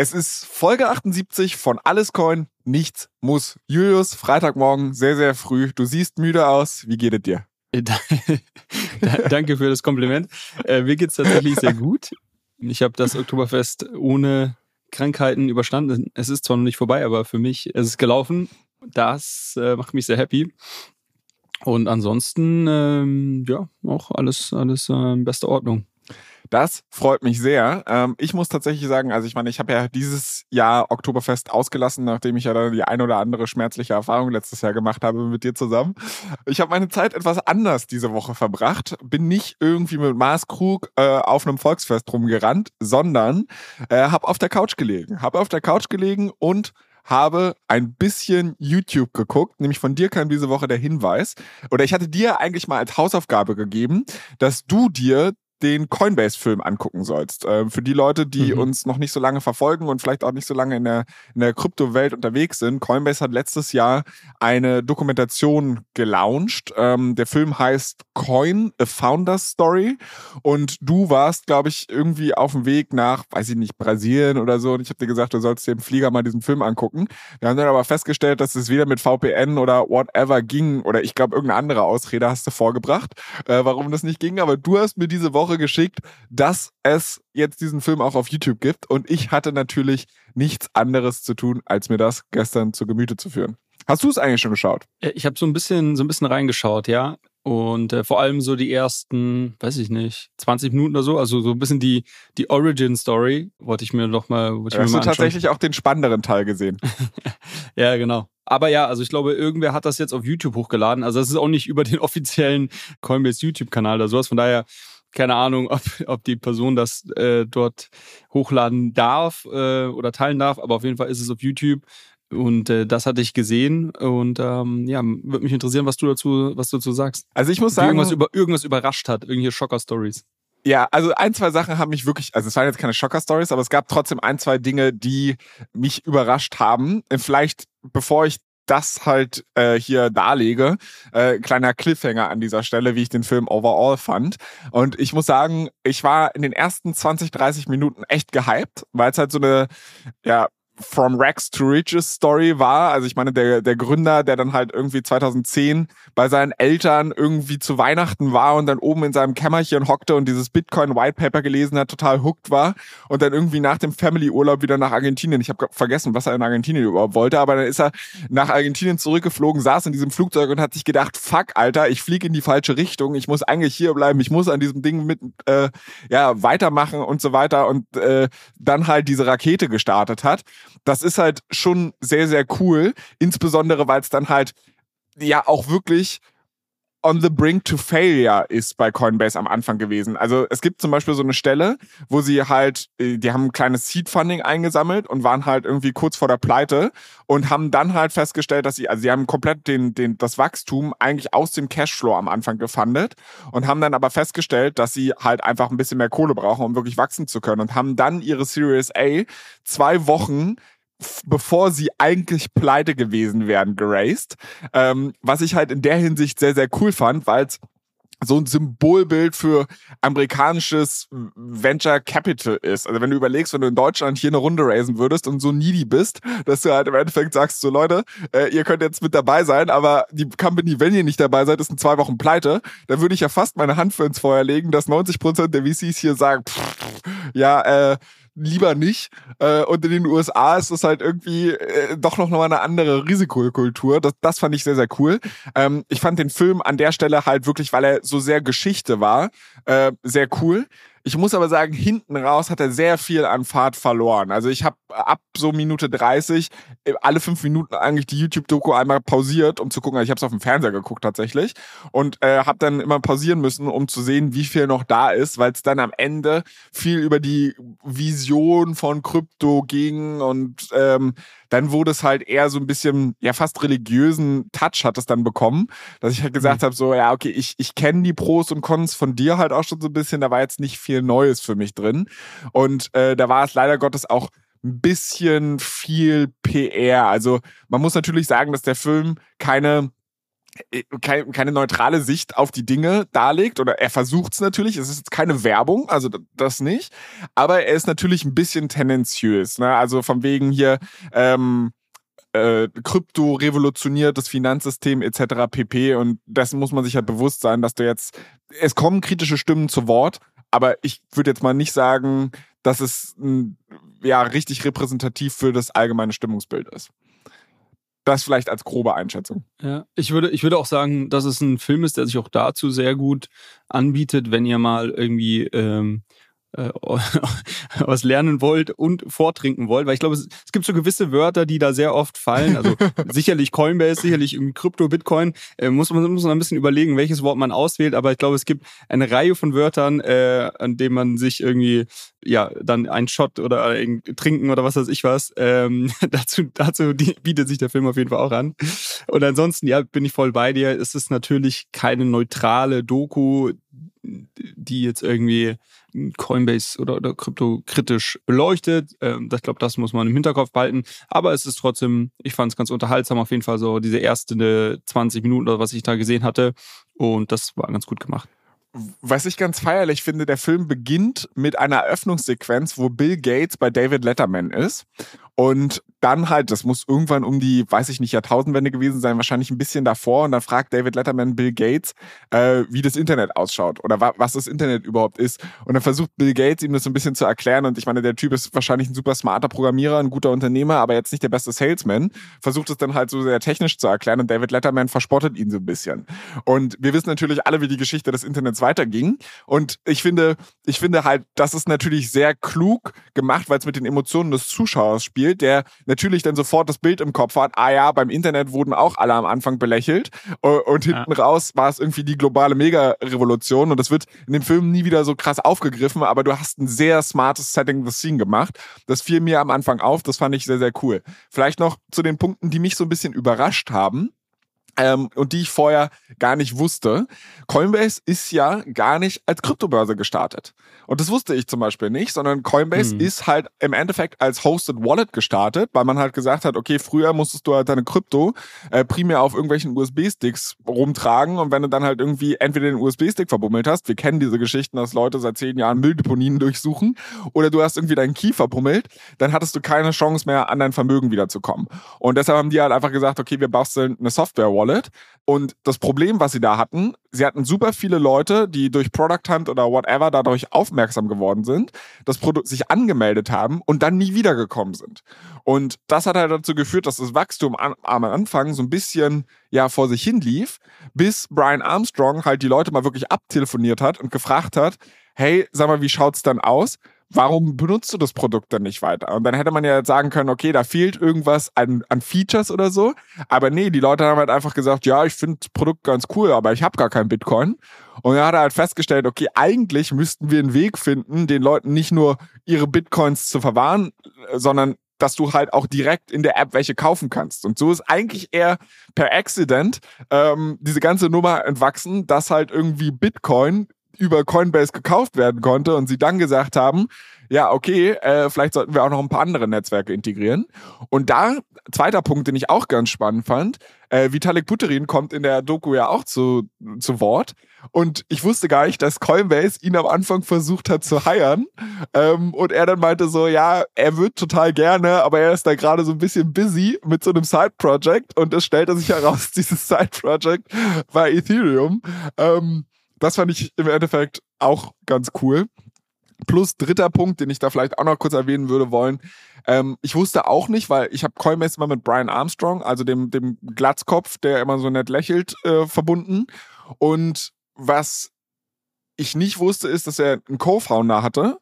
Es ist Folge 78 von Alles Coin, nichts muss. Julius, Freitagmorgen, sehr, sehr früh. Du siehst müde aus. Wie geht es dir? Danke für das Kompliment. Äh, mir geht es tatsächlich sehr gut. Ich habe das Oktoberfest ohne Krankheiten überstanden. Es ist zwar noch nicht vorbei, aber für mich ist es gelaufen. Das äh, macht mich sehr happy. Und ansonsten, ähm, ja, auch alles, alles äh, beste Ordnung. Das freut mich sehr. Ähm, ich muss tatsächlich sagen, also ich meine, ich habe ja dieses Jahr Oktoberfest ausgelassen, nachdem ich ja dann die ein oder andere schmerzliche Erfahrung letztes Jahr gemacht habe mit dir zusammen. Ich habe meine Zeit etwas anders diese Woche verbracht. Bin nicht irgendwie mit Maßkrug äh, auf einem Volksfest rumgerannt, sondern äh, habe auf der Couch gelegen. Habe auf der Couch gelegen und habe ein bisschen YouTube geguckt, nämlich von dir kam diese Woche der Hinweis, oder ich hatte dir eigentlich mal als Hausaufgabe gegeben, dass du dir den Coinbase-Film angucken sollst. Äh, für die Leute, die mhm. uns noch nicht so lange verfolgen und vielleicht auch nicht so lange in der, in der Kryptowelt unterwegs sind, Coinbase hat letztes Jahr eine Dokumentation gelauncht. Ähm, der Film heißt Coin, A Founder's Story. Und du warst, glaube ich, irgendwie auf dem Weg nach, weiß ich nicht, Brasilien oder so. Und ich habe dir gesagt, du sollst dir im Flieger mal diesen Film angucken. Wir haben dann aber festgestellt, dass es weder mit VPN oder whatever ging. Oder ich glaube, irgendeine andere Ausrede hast du vorgebracht, äh, warum das nicht ging. Aber du hast mir diese Woche Woche geschickt, dass es jetzt diesen Film auch auf YouTube gibt. Und ich hatte natürlich nichts anderes zu tun, als mir das gestern zu Gemüte zu führen. Hast du es eigentlich schon geschaut? Äh, ich habe so ein bisschen, so ein bisschen reingeschaut, ja. Und äh, vor allem so die ersten, weiß ich nicht, 20 Minuten oder so, also so ein bisschen die, die Origin-Story wollte ich mir doch mal. Wollte ich Hast mir mal du tatsächlich auch den spannenderen Teil gesehen? ja, genau. Aber ja, also ich glaube, irgendwer hat das jetzt auf YouTube hochgeladen. Also das ist auch nicht über den offiziellen Coinbase YouTube-Kanal oder sowas. Von daher keine Ahnung, ob, ob die Person das äh, dort hochladen darf äh, oder teilen darf, aber auf jeden Fall ist es auf YouTube. Und äh, das hatte ich gesehen und ähm, ja, würde mich interessieren, was du dazu, was du dazu sagst. Also ich muss sagen, irgendwas, über, irgendwas überrascht hat, irgendwelche Schocker-Stories. Ja, also ein, zwei Sachen haben mich wirklich, also es waren jetzt keine Schocker-Stories, aber es gab trotzdem ein, zwei Dinge, die mich überrascht haben. Vielleicht, bevor ich das halt äh, hier darlege. Äh, kleiner Cliffhanger an dieser Stelle, wie ich den Film overall fand. Und ich muss sagen, ich war in den ersten 20, 30 Minuten echt gehypt, weil es halt so eine, ja, From Rex to Riches Story war. Also ich meine, der, der Gründer, der dann halt irgendwie 2010 bei seinen Eltern irgendwie zu Weihnachten war und dann oben in seinem Kämmerchen hockte und dieses Bitcoin White Paper gelesen hat, total hooked war und dann irgendwie nach dem Family Urlaub wieder nach Argentinien. Ich habe vergessen, was er in Argentinien überhaupt wollte, aber dann ist er nach Argentinien zurückgeflogen, saß in diesem Flugzeug und hat sich gedacht, fuck, Alter, ich fliege in die falsche Richtung. Ich muss eigentlich hier bleiben. Ich muss an diesem Ding mit äh, ja weitermachen und so weiter und äh, dann halt diese Rakete gestartet hat das ist halt schon sehr, sehr cool. Insbesondere, weil es dann halt ja auch wirklich on the brink to failure ist bei Coinbase am Anfang gewesen. Also es gibt zum Beispiel so eine Stelle, wo sie halt, äh, die haben ein kleines Seed Funding eingesammelt und waren halt irgendwie kurz vor der Pleite und haben dann halt festgestellt, dass sie, also sie haben komplett den, den, das Wachstum eigentlich aus dem Cashflow am Anfang gefundet und haben dann aber festgestellt, dass sie halt einfach ein bisschen mehr Kohle brauchen, um wirklich wachsen zu können und haben dann ihre Series A zwei Wochen bevor sie eigentlich pleite gewesen wären, geraced. Ähm, was ich halt in der Hinsicht sehr, sehr cool fand, weil es so ein Symbolbild für amerikanisches Venture Capital ist. Also wenn du überlegst, wenn du in Deutschland hier eine Runde raisen würdest und so needy bist, dass du halt im Endeffekt sagst, so Leute, äh, ihr könnt jetzt mit dabei sein, aber die Company, wenn ihr nicht dabei seid, ist in zwei Wochen pleite, dann würde ich ja fast meine Hand für ins Feuer legen, dass 90 Prozent der VCs hier sagen, pff, ja, äh, lieber nicht. Äh, und in den USA ist es halt irgendwie äh, doch noch mal eine andere Risikokultur. Das, das fand ich sehr, sehr cool. Ähm, ich fand den Film an der Stelle halt wirklich, weil er so sehr Geschichte war, äh, sehr cool. Ich muss aber sagen, hinten raus hat er sehr viel an Fahrt verloren. Also ich habe ab so Minute 30 äh, alle fünf Minuten eigentlich die YouTube-Doku einmal pausiert, um zu gucken. Also ich habe es auf dem Fernseher geguckt tatsächlich und äh, habe dann immer pausieren müssen, um zu sehen, wie viel noch da ist, weil es dann am Ende viel über die Vision von Krypto ging und ähm, dann wurde es halt eher so ein bisschen, ja, fast religiösen Touch hat es dann bekommen, dass ich halt gesagt mhm. habe, so, ja, okay, ich, ich kenne die Pros und Cons von dir halt auch schon so ein bisschen, da war jetzt nicht viel Neues für mich drin. Und äh, da war es leider Gottes auch ein bisschen viel PR. Also man muss natürlich sagen, dass der Film keine äh, keine, keine neutrale Sicht auf die Dinge darlegt oder er versucht es natürlich. Es ist jetzt keine Werbung, also das nicht. Aber er ist natürlich ein bisschen tendenziös. Ne? Also von wegen hier ähm, äh, Krypto revolutioniert das Finanzsystem etc. pp. Und dessen muss man sich halt bewusst sein, dass du jetzt es kommen kritische Stimmen zu Wort, aber ich würde jetzt mal nicht sagen, dass es ja richtig repräsentativ für das allgemeine Stimmungsbild ist. Das vielleicht als grobe Einschätzung. Ja, ich würde, ich würde auch sagen, dass es ein Film ist, der sich auch dazu sehr gut anbietet, wenn ihr mal irgendwie ähm, äh, was lernen wollt und vortrinken wollt, weil ich glaube, es, es, gibt so gewisse Wörter, die da sehr oft fallen. Also sicherlich Coinbase, sicherlich im Krypto, Bitcoin, äh, muss, man, muss man ein bisschen überlegen, welches Wort man auswählt, aber ich glaube, es gibt eine Reihe von Wörtern, äh, an denen man sich irgendwie ja dann einen Shot oder ein trinken oder was weiß ich was. Ähm, dazu dazu bietet sich der Film auf jeden Fall auch an. Und ansonsten, ja, bin ich voll bei dir. Es ist natürlich keine neutrale Doku, die jetzt irgendwie Coinbase oder, oder Krypto kritisch beleuchtet. Ähm, ich glaube, das muss man im Hinterkopf behalten. Aber es ist trotzdem, ich fand es ganz unterhaltsam, auf jeden Fall so diese erste 20 Minuten oder was ich da gesehen hatte. Und das war ganz gut gemacht. Was ich ganz feierlich finde, der Film beginnt mit einer Eröffnungssequenz, wo Bill Gates bei David Letterman ist. Und dann halt, das muss irgendwann um die, weiß ich nicht, Jahrtausendwende gewesen sein, wahrscheinlich ein bisschen davor. Und dann fragt David Letterman Bill Gates, äh, wie das Internet ausschaut oder wa was das Internet überhaupt ist. Und dann versucht Bill Gates ihm das so ein bisschen zu erklären. Und ich meine, der Typ ist wahrscheinlich ein super smarter Programmierer, ein guter Unternehmer, aber jetzt nicht der beste Salesman. Versucht es dann halt so sehr technisch zu erklären. Und David Letterman verspottet ihn so ein bisschen. Und wir wissen natürlich alle, wie die Geschichte des Internets weiterging. Und ich finde, ich finde halt, das ist natürlich sehr klug gemacht, weil es mit den Emotionen des Zuschauers spielt, der natürlich dann sofort das Bild im Kopf hat, ah ja, beim Internet wurden auch alle am Anfang belächelt und hinten ja. raus war es irgendwie die globale Mega-Revolution und das wird in dem Film nie wieder so krass aufgegriffen, aber du hast ein sehr smartes Setting the Scene gemacht. Das fiel mir am Anfang auf, das fand ich sehr, sehr cool. Vielleicht noch zu den Punkten, die mich so ein bisschen überrascht haben ähm, und die ich vorher gar nicht wusste. Coinbase ist ja gar nicht als Kryptobörse gestartet. Und das wusste ich zum Beispiel nicht, sondern Coinbase hm. ist halt im Endeffekt als Hosted Wallet gestartet, weil man halt gesagt hat, okay, früher musstest du halt deine Krypto äh, primär auf irgendwelchen USB-Sticks rumtragen und wenn du dann halt irgendwie entweder den USB-Stick verbummelt hast, wir kennen diese Geschichten, dass Leute seit zehn Jahren Mülldeponien durchsuchen, oder du hast irgendwie deinen Key verbummelt, dann hattest du keine Chance mehr, an dein Vermögen wiederzukommen. Und deshalb haben die halt einfach gesagt, okay, wir basteln eine Software-Wallet Wallet. Und das Problem, was sie da hatten, sie hatten super viele Leute, die durch Product Hunt oder whatever dadurch aufmerksam geworden sind, das Produkt sich angemeldet haben und dann nie wiedergekommen sind. Und das hat halt dazu geführt, dass das Wachstum am Anfang so ein bisschen ja vor sich hin lief, bis Brian Armstrong halt die Leute mal wirklich abtelefoniert hat und gefragt hat, hey, sag mal, wie schaut's dann aus? Warum benutzt du das Produkt dann nicht weiter? Und dann hätte man ja sagen können, okay, da fehlt irgendwas an, an Features oder so. Aber nee, die Leute haben halt einfach gesagt, ja, ich finde das Produkt ganz cool, aber ich habe gar kein Bitcoin. Und er hat halt festgestellt, okay, eigentlich müssten wir einen Weg finden, den Leuten nicht nur ihre Bitcoins zu verwahren, sondern dass du halt auch direkt in der App welche kaufen kannst. Und so ist eigentlich eher per Accident ähm, diese ganze Nummer entwachsen, dass halt irgendwie Bitcoin über Coinbase gekauft werden konnte und sie dann gesagt haben, ja, okay, äh, vielleicht sollten wir auch noch ein paar andere Netzwerke integrieren. Und da, zweiter Punkt, den ich auch ganz spannend fand, äh, Vitalik Buterin kommt in der Doku ja auch zu, zu Wort. Und ich wusste gar nicht, dass Coinbase ihn am Anfang versucht hat zu heiern. Ähm, und er dann meinte so, ja, er wird total gerne, aber er ist da gerade so ein bisschen busy mit so einem Side-Project. Und es stellte sich heraus, dieses Side-Project war Ethereum. Ähm, das fand ich im Endeffekt auch ganz cool. Plus dritter Punkt, den ich da vielleicht auch noch kurz erwähnen würde wollen. Ähm, ich wusste auch nicht, weil ich habe Coinbase immer mit Brian Armstrong, also dem, dem Glatzkopf, der immer so nett lächelt, äh, verbunden. Und was ich nicht wusste, ist, dass er einen Co-Founder hatte,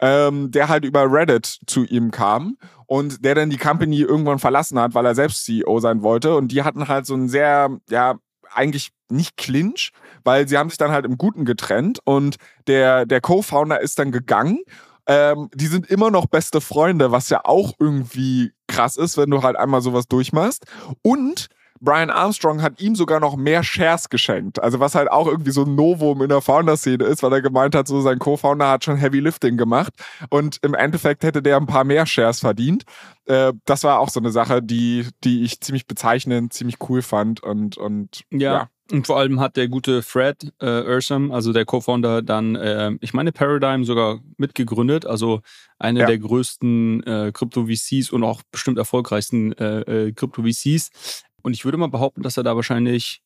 ähm, der halt über Reddit zu ihm kam und der dann die Company irgendwann verlassen hat, weil er selbst CEO sein wollte. Und die hatten halt so ein sehr, ja, eigentlich nicht Clinch, weil sie haben sich dann halt im Guten getrennt und der, der Co-Founder ist dann gegangen. Ähm, die sind immer noch beste Freunde, was ja auch irgendwie krass ist, wenn du halt einmal sowas durchmachst. Und Brian Armstrong hat ihm sogar noch mehr Shares geschenkt. Also was halt auch irgendwie so ein Novum in der Founder-Szene ist, weil er gemeint hat, so sein Co-Founder hat schon Heavy Lifting gemacht und im Endeffekt hätte der ein paar mehr Shares verdient. Äh, das war auch so eine Sache, die, die ich ziemlich bezeichnend, ziemlich cool fand und, und ja. ja. Und vor allem hat der gute Fred äh, Ursam, also der Co-Founder, dann, äh, ich meine, Paradigm sogar mitgegründet, also eine ja. der größten äh, Krypto-VCs und auch bestimmt erfolgreichsten äh, Krypto-VCs. Und ich würde mal behaupten, dass er da wahrscheinlich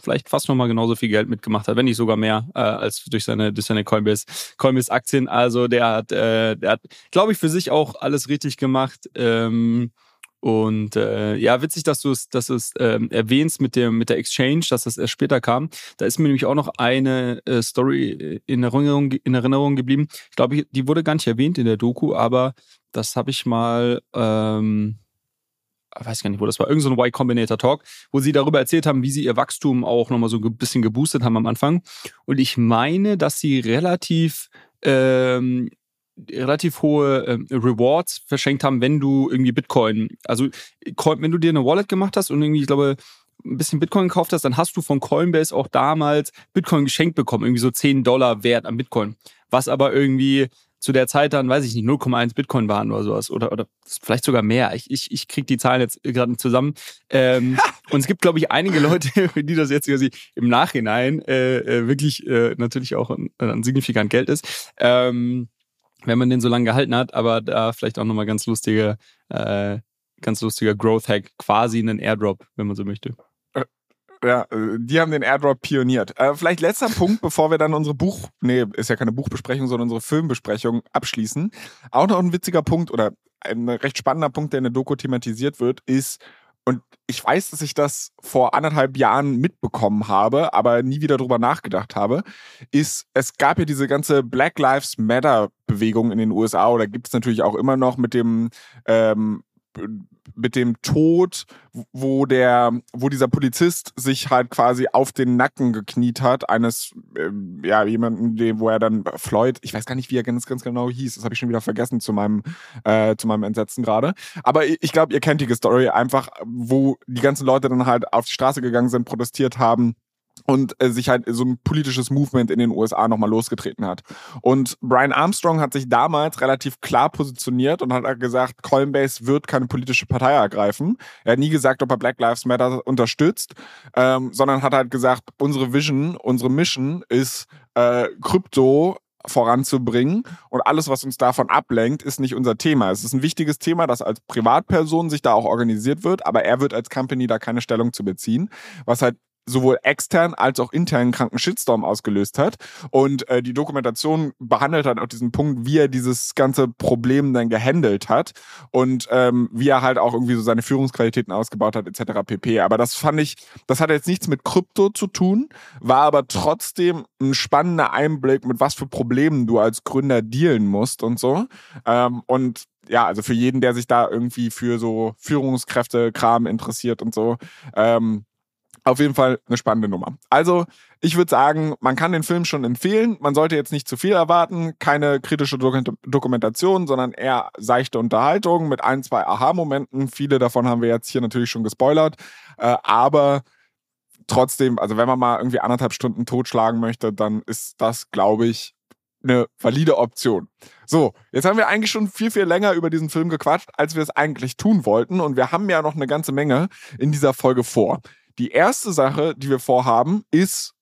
vielleicht fast nochmal genauso viel Geld mitgemacht hat, wenn nicht sogar mehr, äh, als durch seine, durch seine Coinbase, Coinbase-Aktien. Also der hat, äh, hat, glaube ich, für sich auch alles richtig gemacht. Ähm, und äh, ja, witzig, dass du es, dass du ähm, erwähnst mit dem mit der Exchange, dass das erst später kam. Da ist mir nämlich auch noch eine äh, Story in Erinnerung in Erinnerung geblieben. Ich glaube, die wurde gar nicht erwähnt in der Doku, aber das habe ich mal ähm, weiß gar nicht, wo das war, irgendein so Y Combinator Talk, wo sie darüber erzählt haben, wie sie ihr Wachstum auch nochmal so ein bisschen geboostet haben am Anfang. Und ich meine, dass sie relativ ähm, relativ hohe ähm, Rewards verschenkt haben, wenn du irgendwie Bitcoin, also wenn du dir eine Wallet gemacht hast und irgendwie, ich glaube, ein bisschen Bitcoin gekauft hast, dann hast du von Coinbase auch damals Bitcoin geschenkt bekommen, irgendwie so 10 Dollar wert an Bitcoin. Was aber irgendwie zu der Zeit dann, weiß ich nicht, 0,1 Bitcoin waren oder sowas. Oder, oder vielleicht sogar mehr. Ich, ich, ich kriege die Zahlen jetzt gerade zusammen. Ähm, und es gibt, glaube ich, einige Leute, für die das jetzt quasi im Nachhinein äh, äh, wirklich äh, natürlich auch ein, ein signifikant Geld ist. Ähm, wenn man den so lange gehalten hat, aber da vielleicht auch nochmal ganz lustige, äh, ganz lustiger Growth-Hack, quasi einen Airdrop, wenn man so möchte. Ja, äh, die haben den Airdrop pioniert. Äh, vielleicht letzter Punkt, bevor wir dann unsere Buch, nee, ist ja keine Buchbesprechung, sondern unsere Filmbesprechung abschließen. Auch noch ein witziger Punkt oder ein recht spannender Punkt, der in der Doku thematisiert wird, ist, und ich weiß, dass ich das vor anderthalb Jahren mitbekommen habe, aber nie wieder drüber nachgedacht habe, ist, es gab ja diese ganze Black Lives Matter Bewegung in den USA oder gibt es natürlich auch immer noch mit dem ähm, mit dem Tod, wo der, wo dieser Polizist sich halt quasi auf den Nacken gekniet hat, eines, äh, ja, jemanden, dem, wo er dann Floyd, ich weiß gar nicht, wie er ganz, ganz genau hieß, das habe ich schon wieder vergessen zu meinem, äh, zu meinem Entsetzen gerade. Aber ich, glaube, ihr kennt die Story einfach, wo die ganzen Leute dann halt auf die Straße gegangen sind, protestiert haben und äh, sich halt so ein politisches Movement in den USA nochmal losgetreten hat. Und Brian Armstrong hat sich damals relativ klar positioniert und hat gesagt, Coinbase wird keine politische Partei ergreifen. Er hat nie gesagt, ob er Black Lives Matter unterstützt, ähm, sondern hat halt gesagt, unsere Vision, unsere Mission ist äh, Krypto voranzubringen und alles, was uns davon ablenkt, ist nicht unser Thema. Es ist ein wichtiges Thema, dass als Privatperson sich da auch organisiert wird, aber er wird als Company da keine Stellung zu beziehen, was halt sowohl extern als auch intern kranken Shitstorm ausgelöst hat. Und äh, die Dokumentation behandelt halt auch diesen Punkt, wie er dieses ganze Problem dann gehandelt hat und ähm, wie er halt auch irgendwie so seine Führungsqualitäten ausgebaut hat, etc. pp. Aber das fand ich, das hat jetzt nichts mit Krypto zu tun, war aber trotzdem ein spannender Einblick, mit was für Problemen du als Gründer dealen musst und so. Ähm, und ja, also für jeden, der sich da irgendwie für so Führungskräfte-Kram interessiert und so, ähm, auf jeden Fall eine spannende Nummer. Also, ich würde sagen, man kann den Film schon empfehlen. Man sollte jetzt nicht zu viel erwarten. Keine kritische Dokumentation, sondern eher seichte Unterhaltung mit ein, zwei Aha-Momenten. Viele davon haben wir jetzt hier natürlich schon gespoilert. Äh, aber trotzdem, also wenn man mal irgendwie anderthalb Stunden totschlagen möchte, dann ist das, glaube ich, eine valide Option. So, jetzt haben wir eigentlich schon viel, viel länger über diesen Film gequatscht, als wir es eigentlich tun wollten. Und wir haben ja noch eine ganze Menge in dieser Folge vor. Die erste Sache, die wir vorhaben, ist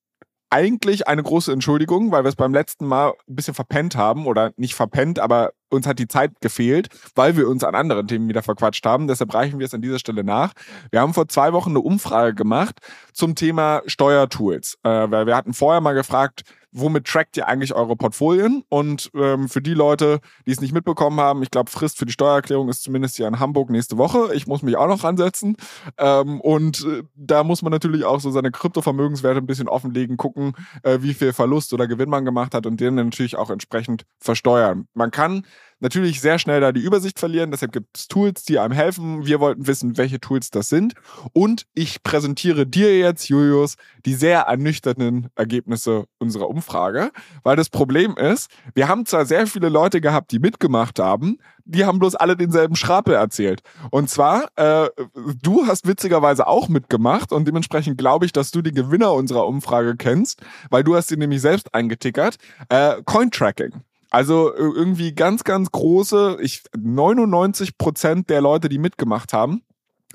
eigentlich eine große Entschuldigung, weil wir es beim letzten Mal ein bisschen verpennt haben oder nicht verpennt, aber uns hat die Zeit gefehlt, weil wir uns an anderen Themen wieder verquatscht haben. Deshalb reichen wir es an dieser Stelle nach. Wir haben vor zwei Wochen eine Umfrage gemacht zum Thema Steuertools, äh, weil wir hatten vorher mal gefragt, womit trackt ihr eigentlich eure Portfolien? Und ähm, für die Leute, die es nicht mitbekommen haben, ich glaube, Frist für die Steuererklärung ist zumindest hier in Hamburg nächste Woche. Ich muss mich auch noch ansetzen. Ähm, und äh, da muss man natürlich auch so seine Kryptovermögenswerte ein bisschen offenlegen, gucken, äh, wie viel Verlust oder Gewinn man gemacht hat und den natürlich auch entsprechend versteuern. Man kann natürlich sehr schnell da die Übersicht verlieren. Deshalb gibt es Tools, die einem helfen. Wir wollten wissen, welche Tools das sind. Und ich präsentiere dir jetzt, Julius, die sehr ernüchternden Ergebnisse unserer Umfrage. Weil das Problem ist, wir haben zwar sehr viele Leute gehabt, die mitgemacht haben, die haben bloß alle denselben Schrapel erzählt. Und zwar, äh, du hast witzigerweise auch mitgemacht und dementsprechend glaube ich, dass du die Gewinner unserer Umfrage kennst, weil du hast sie nämlich selbst eingetickert. Äh, Cointracking. Also irgendwie ganz, ganz große, ich 99 Prozent der Leute, die mitgemacht haben,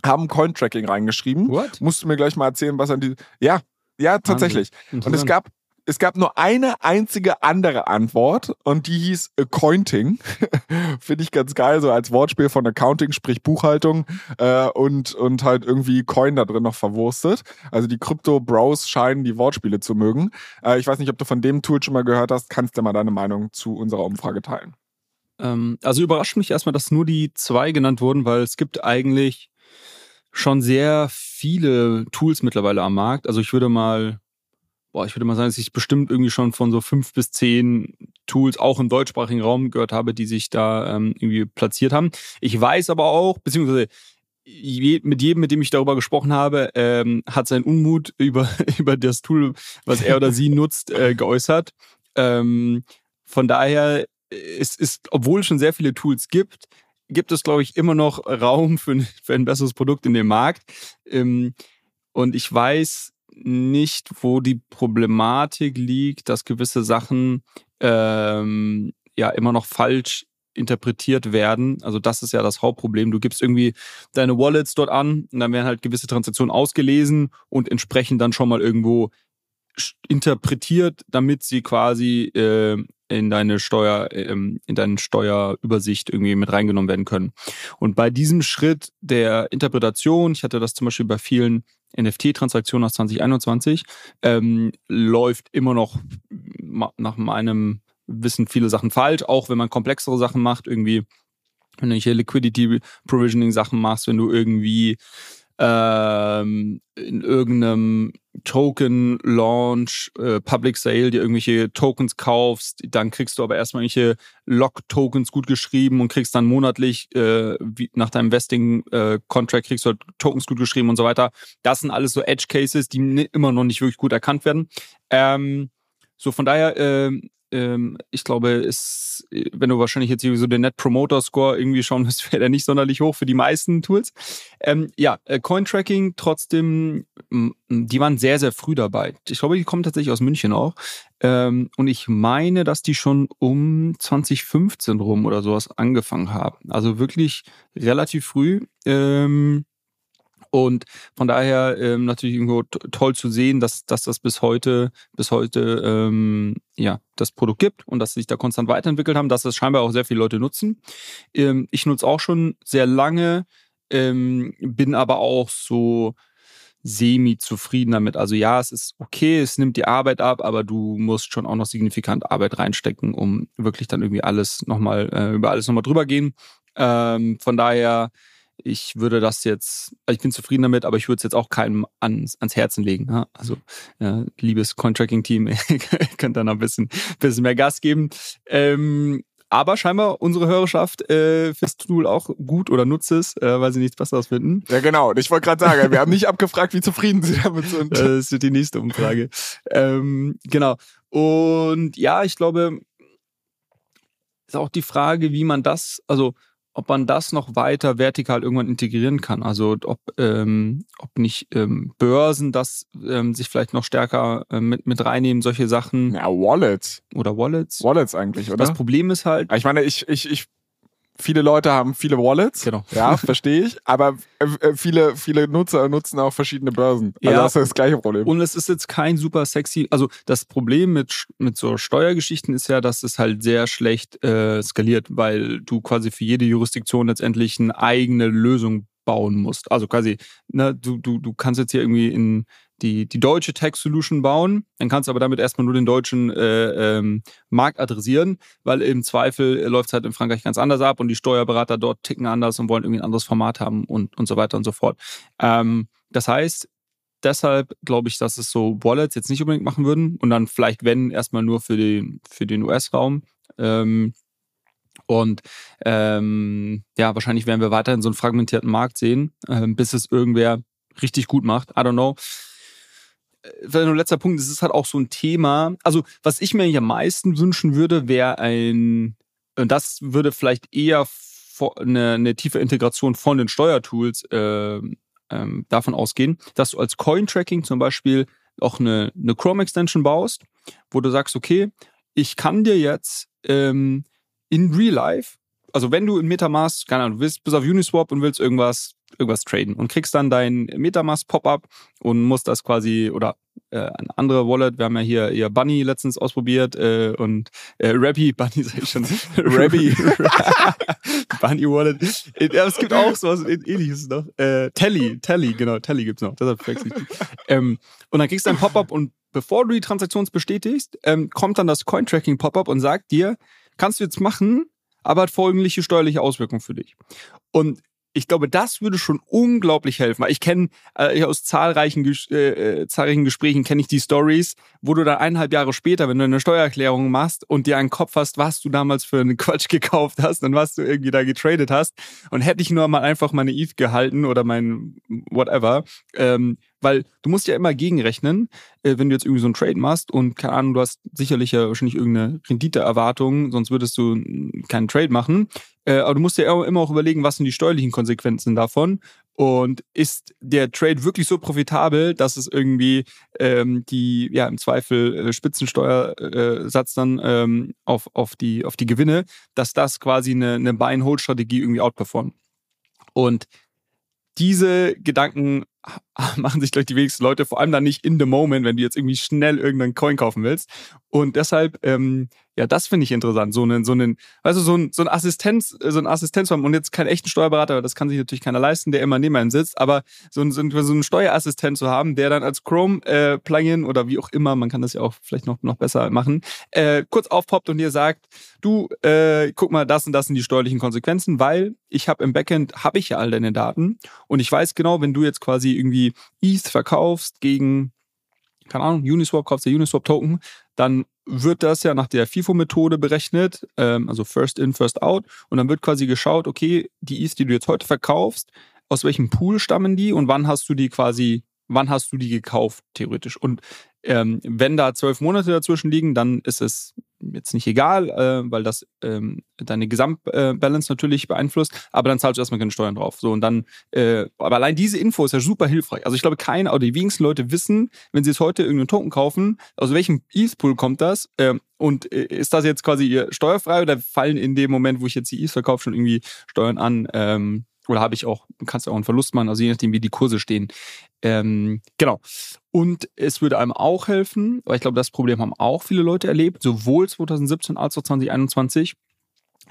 haben Cointracking reingeschrieben. What? Musst du mir gleich mal erzählen, was an die. Ja, ja, tatsächlich. Und es gab es gab nur eine einzige andere Antwort und die hieß Accounting. Finde ich ganz geil, so als Wortspiel von Accounting, sprich Buchhaltung äh, und, und halt irgendwie Coin da drin noch verwurstet. Also die Crypto-Bros scheinen die Wortspiele zu mögen. Äh, ich weiß nicht, ob du von dem Tool schon mal gehört hast. Kannst du mal deine Meinung zu unserer Umfrage teilen? Ähm, also überrascht mich erstmal, dass nur die zwei genannt wurden, weil es gibt eigentlich schon sehr viele Tools mittlerweile am Markt. Also ich würde mal boah, ich würde mal sagen, dass ich bestimmt irgendwie schon von so fünf bis zehn Tools auch im deutschsprachigen Raum gehört habe, die sich da ähm, irgendwie platziert haben. Ich weiß aber auch, beziehungsweise mit jedem, mit dem ich darüber gesprochen habe, ähm, hat sein Unmut über, über das Tool, was er oder sie nutzt, äh, geäußert. Ähm, von daher ist, ist, obwohl es schon sehr viele Tools gibt, gibt es, glaube ich, immer noch Raum für ein, für ein besseres Produkt in dem Markt. Ähm, und ich weiß, nicht, wo die Problematik liegt, dass gewisse Sachen ähm, ja immer noch falsch interpretiert werden. Also das ist ja das Hauptproblem. Du gibst irgendwie deine Wallets dort an und dann werden halt gewisse Transaktionen ausgelesen und entsprechend dann schon mal irgendwo interpretiert, damit sie quasi äh, in deine Steuer, ähm, in deine Steuerübersicht irgendwie mit reingenommen werden können. Und bei diesem Schritt der Interpretation, ich hatte das zum Beispiel bei vielen NFT-Transaktion aus 2021 ähm, läuft immer noch nach meinem Wissen viele Sachen falsch, auch wenn man komplexere Sachen macht, irgendwie, wenn du hier Liquidity Provisioning Sachen machst, wenn du irgendwie ähm, in irgendeinem Token Launch, äh, Public Sale, dir irgendwelche Tokens kaufst, dann kriegst du aber erstmal irgendwelche Lock-Tokens gut geschrieben und kriegst dann monatlich äh, wie, nach deinem Vesting-Contract äh, kriegst du halt Tokens gut geschrieben und so weiter. Das sind alles so Edge Cases, die immer noch nicht wirklich gut erkannt werden. Ähm, so von daher äh, ähm, ich glaube, ist, wenn du wahrscheinlich jetzt so den Net Promoter Score irgendwie schauen müsst, wäre der nicht sonderlich hoch für die meisten Tools. Ähm, ja, äh, Coin-Tracking trotzdem, die waren sehr, sehr früh dabei. Ich glaube, die kommen tatsächlich aus München auch. Ähm, und ich meine, dass die schon um 2015 rum oder sowas angefangen haben. Also wirklich relativ früh. Ähm, und von daher ähm, natürlich irgendwo toll zu sehen, dass, dass das bis heute, bis heute ähm, ja, das Produkt gibt und dass sich da konstant weiterentwickelt haben, dass das scheinbar auch sehr viele Leute nutzen. Ähm, ich nutze auch schon sehr lange, ähm, bin aber auch so semi-zufrieden damit. Also ja, es ist okay, es nimmt die Arbeit ab, aber du musst schon auch noch signifikant Arbeit reinstecken, um wirklich dann irgendwie alles nochmal, äh, über alles nochmal drüber gehen. Ähm, von daher ich würde das jetzt, also ich bin zufrieden damit, aber ich würde es jetzt auch keinem ans, ans Herzen legen. Ja? Also, ja, liebes Contracting-Team, könnt dann ein bisschen, bisschen mehr Gas geben. Ähm, aber scheinbar unsere Hörerschaft äh, fürs Tool auch gut oder nutzt es, äh, weil sie nichts Besseres finden. Ja, genau. Und ich wollte gerade sagen, wir haben nicht abgefragt, wie zufrieden sie damit sind. Das ist die nächste Umfrage. ähm, genau. Und ja, ich glaube, ist auch die Frage, wie man das, also ob man das noch weiter vertikal irgendwann integrieren kann. Also ob, ähm, ob nicht ähm, Börsen das ähm, sich vielleicht noch stärker äh, mit, mit reinnehmen, solche Sachen. Ja, Wallets. Oder Wallets. Wallets eigentlich, oder? Das Problem ist halt. Ich meine, ich, ich, ich viele Leute haben viele Wallets. Genau. Ja, verstehe ich. Aber äh, äh, viele, viele Nutzer nutzen auch verschiedene Börsen. Also ja, das ist das gleiche Problem. Und es ist jetzt kein super sexy. Also das Problem mit, mit so Steuergeschichten ist ja, dass es halt sehr schlecht äh, skaliert, weil du quasi für jede Jurisdiktion letztendlich eine eigene Lösung bauen musst. Also quasi, ne, du, du, du kannst jetzt hier irgendwie in die, die deutsche Tech-Solution bauen. Dann kannst du aber damit erstmal nur den deutschen äh, ähm, Markt adressieren, weil im Zweifel äh, läuft es halt in Frankreich ganz anders ab und die Steuerberater dort ticken anders und wollen irgendwie ein anderes Format haben und, und so weiter und so fort. Ähm, das heißt, deshalb glaube ich, dass es so Wallets jetzt nicht unbedingt machen würden und dann vielleicht, wenn, erstmal nur für den, für den US-Raum. Ähm, und ähm, ja, wahrscheinlich werden wir weiterhin so einen fragmentierten Markt sehen, äh, bis es irgendwer richtig gut macht. I don't know. Äh, ein letzter Punkt, das ist halt auch so ein Thema. Also, was ich mir am meisten wünschen würde, wäre ein, und das würde vielleicht eher eine, eine tiefe Integration von den Steuertools äh, ähm, davon ausgehen, dass du als Coin-Tracking zum Beispiel auch eine, eine Chrome-Extension baust, wo du sagst, okay, ich kann dir jetzt ähm, in Real Life, also wenn du in Metamask, keine Ahnung, du bist bis auf Uniswap und willst irgendwas, irgendwas traden und kriegst dann dein Metamask Pop-up und musst das quasi, oder äh, eine andere Wallet, wir haben ja hier, hier Bunny letztens ausprobiert äh, und äh, Rabby, Bunny sag ich schon, Rabby, Bunny Wallet. Ja, es gibt auch sowas ähnliches noch. Äh, Telly, Telly, genau, Telly gibt's noch, deshalb verwechsel ich. Ähm, und dann kriegst du ein Pop-up und bevor du die Transaktion bestätigst, ähm, kommt dann das Coin-Tracking-Pop-up und sagt dir, kannst du jetzt machen, aber hat folgliche steuerliche Auswirkungen für dich. Und ich glaube, das würde schon unglaublich helfen. Ich kenne äh, aus zahlreichen, äh, äh, zahlreichen Gesprächen kenne ich die Stories, wo du dann eineinhalb Jahre später, wenn du eine Steuererklärung machst und dir einen Kopf hast, was du damals für einen Quatsch gekauft hast und was du irgendwie da getradet hast und hätte ich nur mal einfach meine ETH gehalten oder mein whatever, ähm, weil du musst ja immer gegenrechnen, äh, wenn du jetzt irgendwie so einen Trade machst und keine Ahnung, du hast sicherlich ja wahrscheinlich irgendeine Renditeerwartung, sonst würdest du keinen Trade machen. Äh, aber du musst ja immer auch überlegen, was sind die steuerlichen Konsequenzen davon. Und ist der Trade wirklich so profitabel, dass es irgendwie ähm, die, ja, im Zweifel äh, Spitzensteuersatz dann ähm, auf, auf, die, auf die Gewinne, dass das quasi eine, eine Buy-and-Hold-Strategie irgendwie outperformt. Und diese Gedanken machen sich, glaube ich, die wenigsten Leute, vor allem dann nicht in the moment, wenn du jetzt irgendwie schnell irgendeinen Coin kaufen willst. Und deshalb, ähm, ja, das finde ich interessant. So einen, so einen, weißt du, so ein, so ein Assistenz, so ein Assistenz und jetzt keinen echten Steuerberater, das kann sich natürlich keiner leisten, der immer neben einem sitzt, aber so ein, so einen Steuerassistent zu haben, der dann als Chrome-Plugin äh, oder wie auch immer, man kann das ja auch vielleicht noch, noch besser machen, äh, kurz aufpoppt und dir sagt, du, äh, guck mal, das und das sind die steuerlichen Konsequenzen, weil ich habe im Backend, habe ich ja all deine Daten und ich weiß genau, wenn du jetzt quasi irgendwie ETH verkaufst gegen, keine Ahnung, Uniswap, kaufst der Uniswap-Token, dann wird das ja nach der FIFO-Methode berechnet, ähm, also First In, First Out. Und dann wird quasi geschaut, okay, die ETH, die du jetzt heute verkaufst, aus welchem Pool stammen die und wann hast du die quasi, wann hast du die gekauft, theoretisch. Und ähm, wenn da zwölf Monate dazwischen liegen, dann ist es jetzt nicht egal, äh, weil das ähm, deine Gesamtbalance äh, natürlich beeinflusst, aber dann zahlst du erstmal keine Steuern drauf. So und dann, äh, aber allein diese Info ist ja super hilfreich. Also ich glaube, keiner oder die wenigsten Leute wissen, wenn sie jetzt heute irgendeinen Token kaufen, aus welchem ETH-Pool kommt das äh, und ist das jetzt quasi steuerfrei oder fallen in dem Moment, wo ich jetzt die ETH verkaufe, schon irgendwie Steuern an? Ähm, oder habe ich auch, kannst du auch einen Verlust machen, also je nachdem, wie die Kurse stehen. Ähm, genau. Und es würde einem auch helfen, weil ich glaube, das Problem haben auch viele Leute erlebt, sowohl 2017 als auch 2021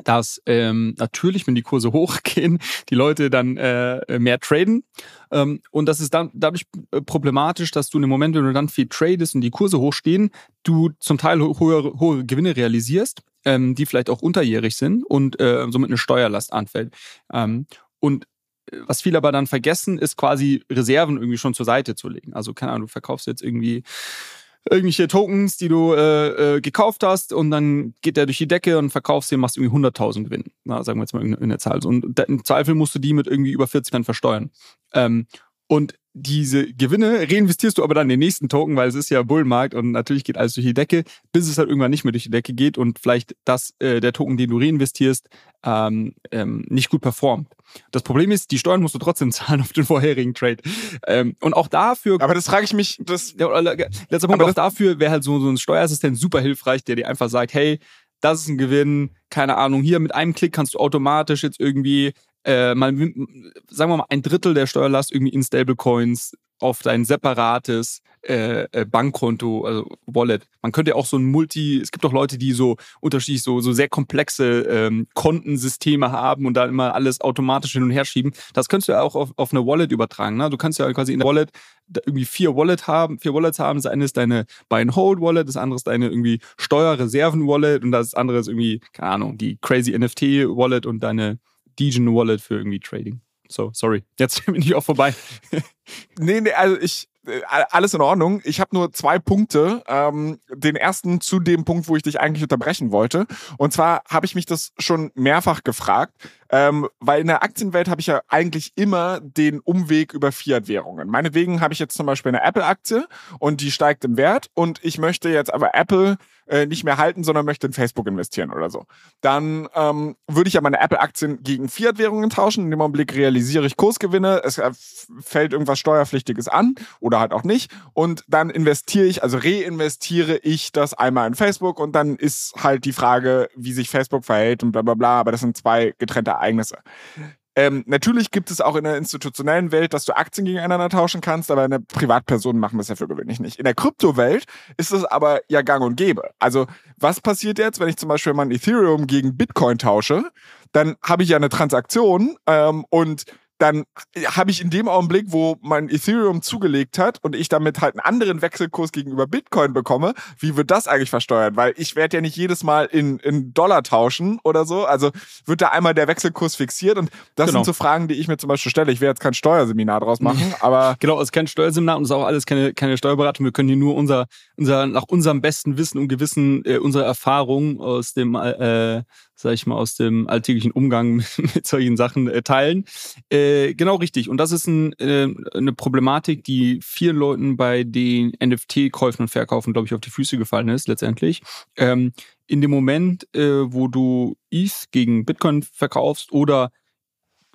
dass ähm, natürlich, wenn die Kurse hochgehen, die Leute dann äh, mehr traden. Ähm, und das ist dann dadurch äh, problematisch, dass du in dem Moment, wenn du dann viel tradest und die Kurse hochstehen, du zum Teil hohe, hohe Gewinne realisierst, ähm, die vielleicht auch unterjährig sind und äh, somit eine Steuerlast anfällt. Ähm, und was viele aber dann vergessen, ist quasi Reserven irgendwie schon zur Seite zu legen. Also keine Ahnung, du verkaufst jetzt irgendwie irgendwelche Tokens, die du äh, äh, gekauft hast und dann geht der durch die Decke und verkaufst und machst irgendwie 100.000 Gewinn. Na, sagen wir jetzt mal irgendeine Zahl. Und im Zweifel musst du die mit irgendwie über 40 dann versteuern. Ähm, und diese Gewinne reinvestierst du aber dann in den nächsten Token, weil es ist ja Bullmarkt und natürlich geht alles durch die Decke, bis es halt irgendwann nicht mehr durch die Decke geht und vielleicht das, äh, der Token, den du reinvestierst, ähm, ähm, nicht gut performt. Das Problem ist, die Steuern musst du trotzdem zahlen auf den vorherigen Trade. Ähm, und auch dafür. Aber das frage ich mich, das. Ja, letzter Punkt, auch dafür wäre halt so, so ein Steuerassistent super hilfreich, der dir einfach sagt, hey, das ist ein Gewinn, keine Ahnung, hier mit einem Klick kannst du automatisch jetzt irgendwie äh, mal, sagen wir mal, ein Drittel der Steuerlast irgendwie in Stablecoins auf dein separates äh, äh, Bankkonto, also Wallet. Man könnte auch so ein Multi, es gibt auch Leute, die so unterschiedlich so, so sehr komplexe ähm, Kontensysteme haben und da immer alles automatisch hin und her schieben. Das könntest du ja auch auf, auf eine Wallet übertragen. Ne? Du kannst ja quasi in der Wallet irgendwie vier Wallet haben, vier Wallets haben. Das eine ist deine Buy and Hold Wallet, das andere ist deine irgendwie Steuerreserven Wallet und das andere ist irgendwie, keine Ahnung, die Crazy NFT Wallet und deine Degen Wallet für irgendwie Trading. So, sorry. Jetzt bin ich auch vorbei. nee, nee, also ich, äh, alles in Ordnung. Ich habe nur zwei Punkte. Ähm, den ersten zu dem Punkt, wo ich dich eigentlich unterbrechen wollte. Und zwar habe ich mich das schon mehrfach gefragt, ähm, weil in der Aktienwelt habe ich ja eigentlich immer den Umweg über Fiat-Währungen. Meinetwegen habe ich jetzt zum Beispiel eine Apple-Aktie und die steigt im Wert und ich möchte jetzt aber Apple äh, nicht mehr halten, sondern möchte in Facebook investieren oder so. Dann ähm, würde ich ja meine Apple-Aktien gegen Fiat-Währungen tauschen. In dem Augenblick realisiere ich Kursgewinne, es äh, fällt irgendwas Steuerpflichtiges an oder halt auch nicht. Und dann investiere ich, also reinvestiere ich das einmal in Facebook und dann ist halt die Frage, wie sich Facebook verhält und bla bla bla. Aber das sind zwei getrennte Ereignisse. Ähm, natürlich gibt es auch in der institutionellen Welt, dass du Aktien gegeneinander tauschen kannst, aber in der Privatpersonen machen das ja für gewöhnlich nicht. In der Kryptowelt ist das aber ja gang und gäbe. Also was passiert jetzt, wenn ich zum Beispiel mein Ethereum gegen Bitcoin tausche? Dann habe ich ja eine Transaktion ähm, und dann habe ich in dem Augenblick, wo mein Ethereum zugelegt hat und ich damit halt einen anderen Wechselkurs gegenüber Bitcoin bekomme, wie wird das eigentlich versteuert? Weil ich werde ja nicht jedes Mal in, in Dollar tauschen oder so. Also wird da einmal der Wechselkurs fixiert und das genau. sind so Fragen, die ich mir zum Beispiel stelle. Ich werde jetzt kein Steuerseminar draus machen, aber. Genau, es ist kein Steuerseminar und es ist auch alles keine, keine Steuerberatung. Wir können hier nur unser, unser, nach unserem besten Wissen und Gewissen äh, unsere Erfahrung aus dem äh, sag ich mal, aus dem alltäglichen Umgang mit, solchen Sachen äh, teilen. Äh, genau richtig. Und das ist ein, äh, eine Problematik, die vielen Leuten bei den NFT-Käufen und Verkaufen, glaube ich, auf die Füße gefallen ist, letztendlich. Ähm, in dem Moment, äh, wo du ETH gegen Bitcoin verkaufst oder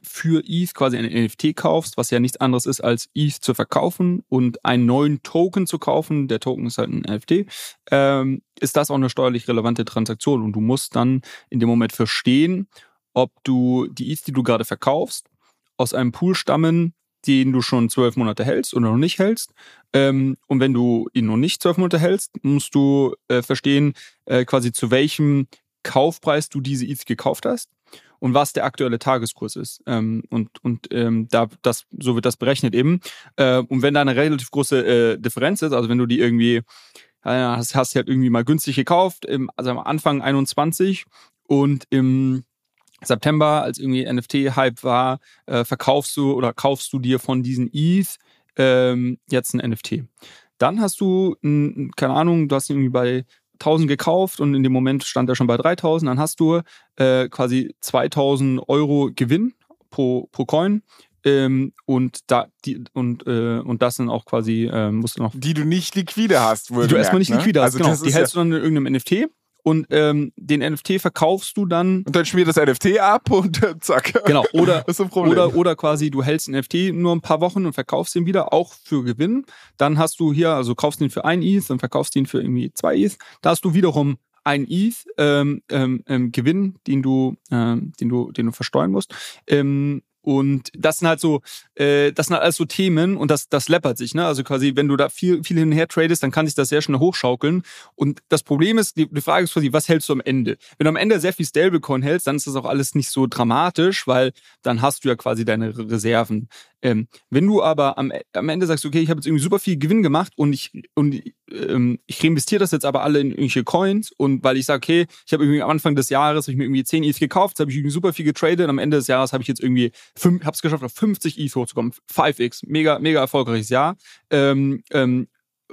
für ETH quasi ein NFT kaufst, was ja nichts anderes ist, als ETH zu verkaufen und einen neuen Token zu kaufen, der Token ist halt ein NFT, ähm, ist das auch eine steuerlich relevante Transaktion. Und du musst dann in dem Moment verstehen, ob du die ETH, die du gerade verkaufst, aus einem Pool stammen, den du schon zwölf Monate hältst oder noch nicht hältst. Ähm, und wenn du ihn noch nicht zwölf Monate hältst, musst du äh, verstehen, äh, quasi zu welchem Kaufpreis du diese ETH gekauft hast und was der aktuelle Tageskurs ist. Ähm, und und ähm, da das so wird das berechnet eben. Äh, und wenn da eine relativ große äh, Differenz ist, also wenn du die irgendwie hast, hast halt irgendwie mal günstig gekauft, im, also am Anfang 21 und im September, als irgendwie NFT-Hype war, äh, verkaufst du oder kaufst du dir von diesen ETH ähm, jetzt ein NFT. Dann hast du, keine Ahnung, du hast irgendwie bei 1000 gekauft und in dem Moment stand er schon bei 3000, dann hast du äh, quasi 2000 Euro Gewinn pro, pro Coin. Ähm, und da die und äh, und das sind auch quasi äh, musst du noch die du nicht liquide hast, die du erstmal nicht ne? liquide hast. Also genau, die hältst ja du dann in irgendeinem NFT und ähm, den NFT verkaufst du dann. Und dann schmiert das NFT ab und äh, zack. Genau. Oder, das ist ein Problem. oder, oder quasi du hältst den NFT nur ein paar Wochen und verkaufst ihn wieder, auch für Gewinn. Dann hast du hier, also kaufst ihn für ein ETH und verkaufst ihn für irgendwie zwei ETH. Da hast du wiederum ein ETH ähm, ähm, ähm, Gewinn, den du, ähm, den du, den du versteuern musst. Ähm, und das sind halt so, äh, das sind halt alles so Themen und das, das läppert sich, ne? Also quasi, wenn du da viel, viel hin und her tradest, dann kann sich das sehr schnell hochschaukeln. Und das Problem ist, die, die Frage ist quasi, was hältst du am Ende? Wenn du am Ende sehr viel Stablecoin hältst, dann ist das auch alles nicht so dramatisch, weil dann hast du ja quasi deine Reserven. Ähm, wenn du aber am, am Ende sagst, okay, ich habe jetzt irgendwie super viel Gewinn gemacht und ich, und, ähm, ich reinvestiere das jetzt aber alle in irgendwelche Coins und weil ich sage, okay, ich habe irgendwie am Anfang des Jahres habe ich mir irgendwie 10 ETH gekauft, jetzt habe ich irgendwie super viel getradet und am Ende des Jahres habe ich jetzt irgendwie, habe es geschafft, auf 50 ETH hochzukommen. 5x, mega, mega erfolgreiches Jahr. Ähm, ähm,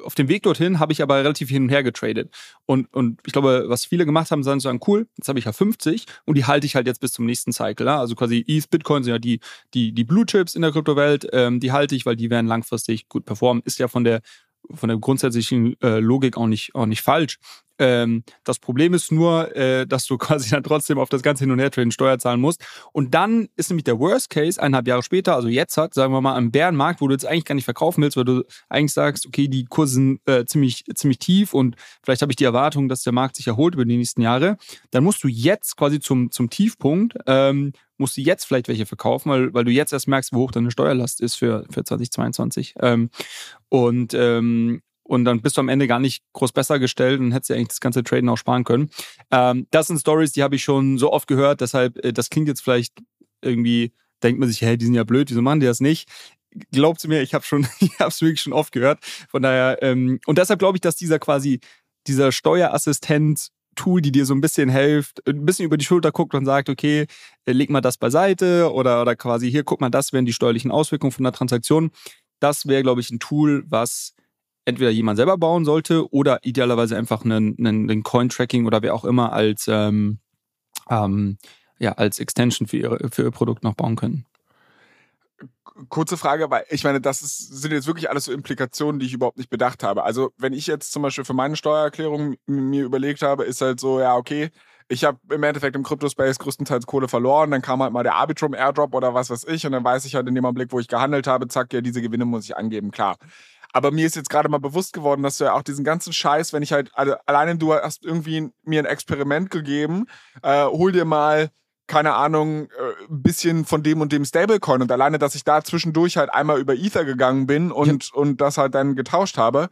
auf dem Weg dorthin habe ich aber relativ hin und her getradet. Und, und ich glaube, was viele gemacht haben, sagen, sagen cool, jetzt habe ich ja 50 und die halte ich halt jetzt bis zum nächsten Cycle. Also quasi ETH, Bitcoin sind ja die, die, die Blue Chips in der Kryptowelt, ähm, die halte ich, weil die werden langfristig gut performen. Ist ja von der von der grundsätzlichen äh, Logik auch nicht, auch nicht falsch. Ähm, das Problem ist nur, äh, dass du quasi dann trotzdem auf das ganze Hin- und Her-Traden Steuer zahlen musst. Und dann ist nämlich der Worst Case, eineinhalb Jahre später, also jetzt hat, sagen wir mal, am Bärenmarkt, wo du jetzt eigentlich gar nicht verkaufen willst, weil du eigentlich sagst, okay, die Kurse sind äh, ziemlich, ziemlich tief und vielleicht habe ich die Erwartung, dass der Markt sich erholt über die nächsten Jahre, dann musst du jetzt quasi zum, zum Tiefpunkt ähm, musst du jetzt vielleicht welche verkaufen, weil, weil du jetzt erst merkst, wie hoch deine Steuerlast ist für, für 2022. Ähm, und, ähm, und dann bist du am Ende gar nicht groß besser gestellt und hättest dir eigentlich das ganze Traden auch sparen können. Ähm, das sind Stories, die habe ich schon so oft gehört, deshalb, äh, das klingt jetzt vielleicht irgendwie, denkt man sich, hey, die sind ja blöd, wieso machen die das nicht? Glaubt mir, ich habe ich habe es wirklich schon oft gehört. Von daher, ähm, und deshalb glaube ich, dass dieser quasi, dieser Steuerassistent Tool, die dir so ein bisschen hilft, ein bisschen über die Schulter guckt und sagt, okay, äh, leg mal das beiseite oder, oder quasi hier, guck mal, das wären die steuerlichen Auswirkungen von der Transaktion. Das wäre, glaube ich, ein Tool, was entweder jemand selber bauen sollte oder idealerweise einfach einen, einen, einen Coin-Tracking oder wer auch immer als, ähm, ähm, ja, als Extension für, ihre, für ihr Produkt noch bauen können. Kurze Frage, weil ich meine, das ist, sind jetzt wirklich alles so Implikationen, die ich überhaupt nicht bedacht habe. Also, wenn ich jetzt zum Beispiel für meine Steuererklärung mir überlegt habe, ist halt so, ja, okay, ich habe im Endeffekt im Crypto-Space größtenteils Kohle verloren, dann kam halt mal der Arbitrum Airdrop oder was weiß ich und dann weiß ich halt in dem Augenblick, wo ich gehandelt habe, zack, ja, diese Gewinne muss ich angeben, klar. Aber mir ist jetzt gerade mal bewusst geworden, dass du ja auch diesen ganzen Scheiß, wenn ich halt, also alleine du hast irgendwie mir ein Experiment gegeben, äh, hol dir mal keine Ahnung, äh, ein bisschen von dem und dem Stablecoin und alleine, dass ich da zwischendurch halt einmal über Ether gegangen bin und, ja. und das halt dann getauscht habe,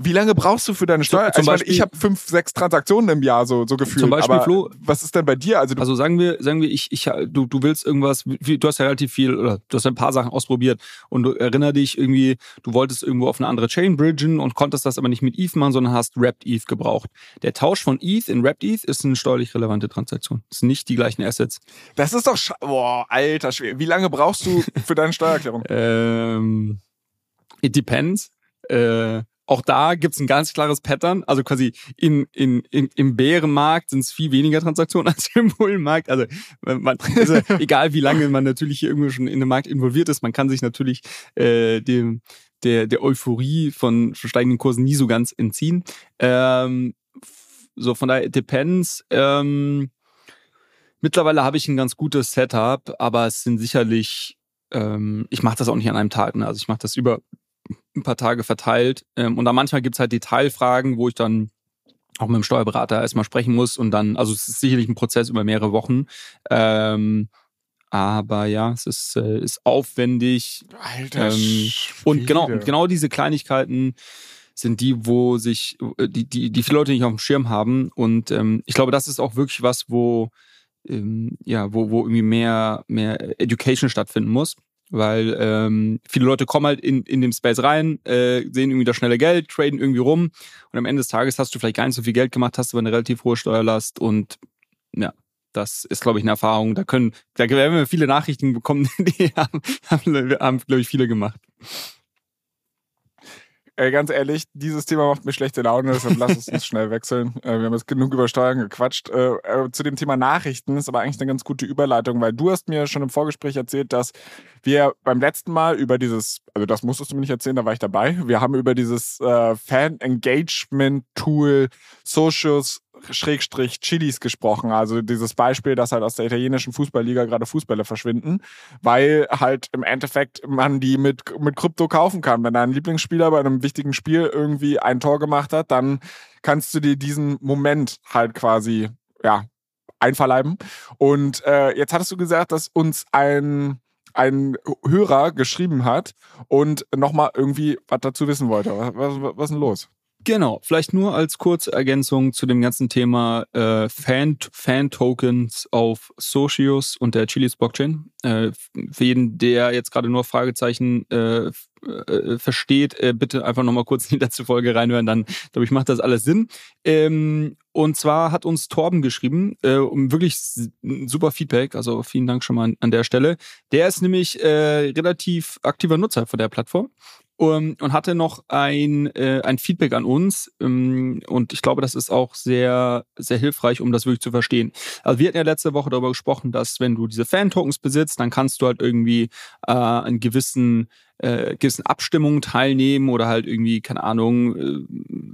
wie lange brauchst du für deine Steuer? Zum, zum also ich, ich habe fünf, sechs Transaktionen im Jahr so, so gefühlt. Zum Beispiel, aber Flo, was ist denn bei dir? Also, also sagen wir, sagen wir, ich, ich, du, du willst irgendwas, du hast ja relativ viel, oder du hast ein paar Sachen ausprobiert und du erinner dich irgendwie, du wolltest irgendwo auf eine andere Chain bridgen und konntest das aber nicht mit ETH machen, sondern hast Wrapped ETH gebraucht. Der Tausch von ETH in Wrapped ETH ist eine steuerlich relevante Transaktion. Das sind nicht die gleichen Assets. Das ist doch, boah, alter Schwer. Wie lange brauchst du für deine Steuererklärung? ähm, it depends. Äh, auch da gibt's ein ganz klares Pattern. Also quasi in, in, in, im Bärenmarkt sind es viel weniger Transaktionen als im Bullenmarkt. Also, man, also egal wie lange man natürlich hier irgendwo schon in dem Markt involviert ist, man kann sich natürlich äh, dem, der, der Euphorie von steigenden Kursen nie so ganz entziehen. Ähm, so von daher, it depends. Ähm, mittlerweile habe ich ein ganz gutes Setup, aber es sind sicherlich, ähm, ich mache das auch nicht an einem Tag. Ne? Also ich mache das über ein paar Tage verteilt. Ähm, und dann manchmal gibt es halt Detailfragen, wo ich dann auch mit dem Steuerberater erstmal sprechen muss und dann, also es ist sicherlich ein Prozess über mehrere Wochen. Ähm, aber ja, es ist, äh, ist aufwendig. Alter. Ähm, und genau, genau diese Kleinigkeiten sind die, wo sich, äh, die, die, die viele Leute nicht auf dem Schirm haben. Und ähm, ich glaube, das ist auch wirklich was, wo, ähm, ja, wo, wo irgendwie mehr, mehr Education stattfinden muss weil ähm, viele Leute kommen halt in, in den Space rein, äh, sehen irgendwie das schnelle Geld, traden irgendwie rum und am Ende des Tages hast du vielleicht gar nicht so viel Geld gemacht, hast aber eine relativ hohe Steuerlast und ja, das ist, glaube ich, eine Erfahrung. Da können, da werden wir viele Nachrichten bekommen, die haben, haben, haben glaube ich, viele gemacht. Ey, ganz ehrlich, dieses Thema macht mir schlechte Laune, deshalb lass uns schnell wechseln. Äh, wir haben jetzt genug über Steuern gequatscht. Äh, äh, zu dem Thema Nachrichten ist aber eigentlich eine ganz gute Überleitung, weil du hast mir schon im Vorgespräch erzählt, dass wir beim letzten Mal über dieses, also das musstest du mir nicht erzählen, da war ich dabei. Wir haben über dieses Fan-Engagement-Tool Socials Schrägstrich Chilis gesprochen. Also dieses Beispiel, dass halt aus der italienischen Fußballliga gerade Fußbälle verschwinden, weil halt im Endeffekt man die mit, mit Krypto kaufen kann. Wenn dein Lieblingsspieler bei einem wichtigen Spiel irgendwie ein Tor gemacht hat, dann kannst du dir diesen Moment halt quasi, ja, einverleiben. Und äh, jetzt hattest du gesagt, dass uns ein ein Hörer geschrieben hat und nochmal irgendwie was dazu wissen wollte. Was, was, was ist denn los? Genau, vielleicht nur als Kurzergänzung zu dem ganzen Thema äh, Fan, Fan-Tokens auf Socios und der Chilis Blockchain. Äh, für jeden, der jetzt gerade nur Fragezeichen äh, äh, versteht, äh, bitte einfach nochmal kurz in die letzte Folge reinhören, dann glaube ich, macht das alles Sinn. Ähm, und zwar hat uns Torben geschrieben, äh, um wirklich super Feedback, also vielen Dank schon mal an, an der Stelle. Der ist nämlich äh, relativ aktiver Nutzer von der Plattform um, und hatte noch ein, äh, ein Feedback an uns. Um, und ich glaube, das ist auch sehr, sehr hilfreich, um das wirklich zu verstehen. Also wir hatten ja letzte Woche darüber gesprochen, dass wenn du diese Fan-Tokens besitzt, dann kannst du halt irgendwie äh, einen gewissen äh, gewissen Abstimmungen teilnehmen oder halt irgendwie, keine Ahnung, äh,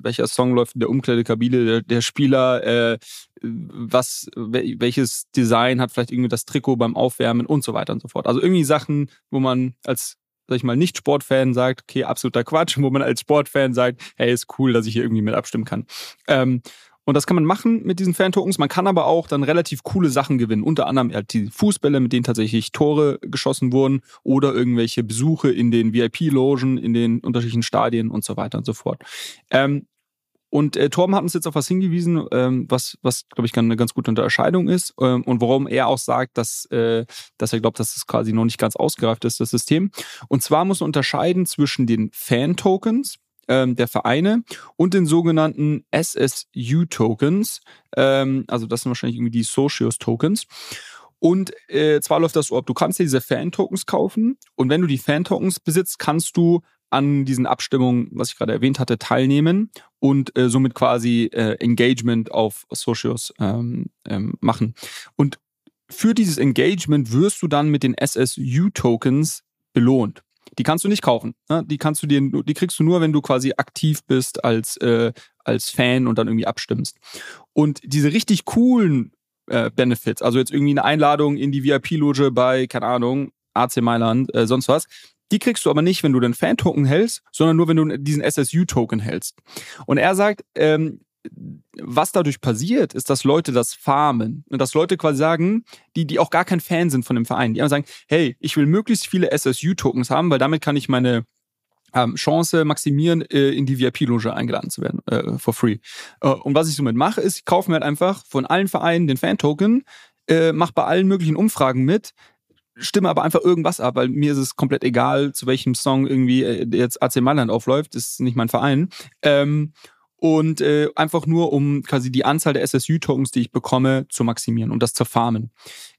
welcher Song läuft in der Umkleidekabine der, der Spieler, äh, was, welches Design hat vielleicht irgendwie das Trikot beim Aufwärmen und so weiter und so fort. Also irgendwie Sachen, wo man als sag ich mal, nicht Sportfan sagt, okay, absoluter Quatsch, wo man als Sportfan sagt, hey, ist cool, dass ich hier irgendwie mit abstimmen kann. Ähm, Und das kann man machen mit diesen Fan-Tokens. Man kann aber auch dann relativ coole Sachen gewinnen. Unter anderem halt die Fußbälle, mit denen tatsächlich Tore geschossen wurden oder irgendwelche Besuche in den VIP-Logen, in den unterschiedlichen Stadien und so weiter und so fort. Ähm, und äh, Torben hat uns jetzt auf was hingewiesen, ähm, was, was glaube ich, eine ganz gute Unterscheidung ist ähm, und warum er auch sagt, dass, äh, dass er glaubt, dass das quasi noch nicht ganz ausgereift ist, das System. Und zwar muss man unterscheiden zwischen den Fan-Tokens, ähm, der Vereine und den sogenannten SSU-Tokens. Ähm, also das sind wahrscheinlich irgendwie die Socios-Tokens. Und äh, zwar läuft das so ab, du kannst dir diese Fan-Tokens kaufen und wenn du die Fan-Tokens besitzt, kannst du an diesen Abstimmungen, was ich gerade erwähnt hatte, teilnehmen und äh, somit quasi äh, Engagement auf Socios ähm, ähm, machen. Und für dieses Engagement wirst du dann mit den SSU-Tokens belohnt. Die kannst du nicht kaufen. Ne? Die kannst du dir, die kriegst du nur, wenn du quasi aktiv bist als äh, als Fan und dann irgendwie abstimmst. Und diese richtig coolen äh, Benefits, also jetzt irgendwie eine Einladung in die VIP-Loge bei, keine Ahnung, AC Mailand, äh, sonst was, die kriegst du aber nicht, wenn du den Fan-Token hältst, sondern nur, wenn du diesen SSU-Token hältst. Und er sagt, ähm, was dadurch passiert, ist, dass Leute das farmen. Und dass Leute quasi sagen, die, die auch gar kein Fan sind von dem Verein, die einfach sagen, hey, ich will möglichst viele SSU-Tokens haben, weil damit kann ich meine ähm, Chance maximieren, äh, in die VIP-Loge eingeladen zu werden, äh, for free. Äh, und was ich somit mache, ist, ich kaufe mir halt einfach von allen Vereinen den Fan-Token, äh, mache bei allen möglichen Umfragen mit, stimme aber einfach irgendwas ab, weil mir ist es komplett egal, zu welchem Song irgendwie äh, jetzt AC Mailand aufläuft, ist nicht mein Verein. Ähm, und äh, einfach nur, um quasi die Anzahl der SSU-Tokens, die ich bekomme, zu maximieren und das zu farmen.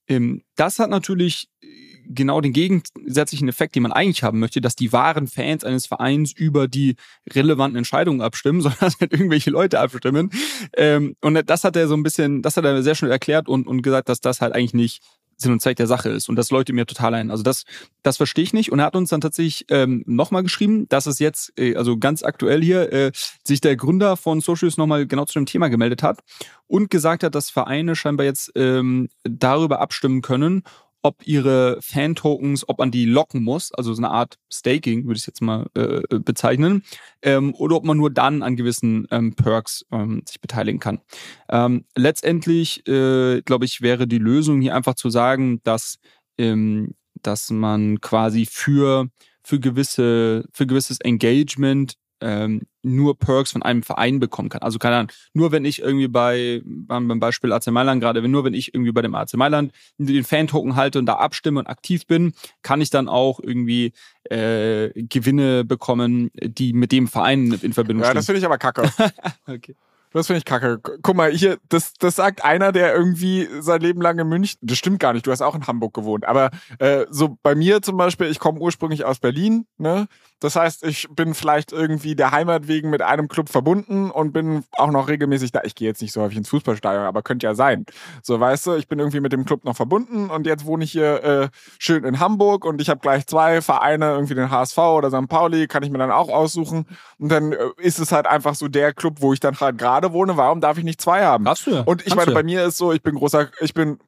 Ähm, das hat natürlich äh, genau den gegensätzlichen Effekt, den man eigentlich haben möchte, dass die wahren Fans eines Vereins über die relevanten Entscheidungen abstimmen, sondern dass halt irgendwelche Leute abstimmen. Ähm, und das hat er so ein bisschen, das hat er sehr schnell erklärt und, und gesagt, dass das halt eigentlich nicht Sinn und Zweck der Sache ist. Und das läuft mir total ein. Also das, das verstehe ich nicht. Und er hat uns dann tatsächlich ähm, nochmal geschrieben, dass es jetzt, äh, also ganz aktuell hier, äh, sich der Gründer von Socials nochmal genau zu dem Thema gemeldet hat und gesagt hat, dass Vereine scheinbar jetzt ähm, darüber abstimmen können, ob ihre Fan-Tokens, ob man die locken muss, also so eine Art Staking, würde ich jetzt mal äh, bezeichnen, ähm, oder ob man nur dann an gewissen ähm, Perks ähm, sich beteiligen kann. Ähm, letztendlich, äh, glaube ich, wäre die Lösung hier einfach zu sagen, dass, ähm, dass man quasi für, für, gewisse, für gewisses Engagement ähm, nur Perks von einem Verein bekommen kann. Also keine Ahnung, nur wenn ich irgendwie bei, beim Beispiel AC Mailand gerade, wenn nur wenn ich irgendwie bei dem AC Mailand den Fan-Token halte und da abstimme und aktiv bin, kann ich dann auch irgendwie äh, Gewinne bekommen, die mit dem Verein in Verbindung ja, stehen. Ja, das finde ich aber kacke. okay. Das finde ich kacke. Guck mal, hier, das, das sagt einer, der irgendwie sein Leben lang in München, das stimmt gar nicht, du hast auch in Hamburg gewohnt, aber äh, so bei mir zum Beispiel, ich komme ursprünglich aus Berlin, ne? Das heißt, ich bin vielleicht irgendwie der Heimat wegen mit einem Club verbunden und bin auch noch regelmäßig da. Ich gehe jetzt nicht so häufig ins Fußballstadion, aber könnte ja sein. So, weißt du, ich bin irgendwie mit dem Club noch verbunden und jetzt wohne ich hier äh, schön in Hamburg und ich habe gleich zwei Vereine, irgendwie den HSV oder St. Pauli, kann ich mir dann auch aussuchen. Und dann äh, ist es halt einfach so der Club, wo ich dann halt gerade wohne. Warum darf ich nicht zwei haben? Hast du. Und ich Kannst meine, du bei mir ist so, ich bin großer, ich bin,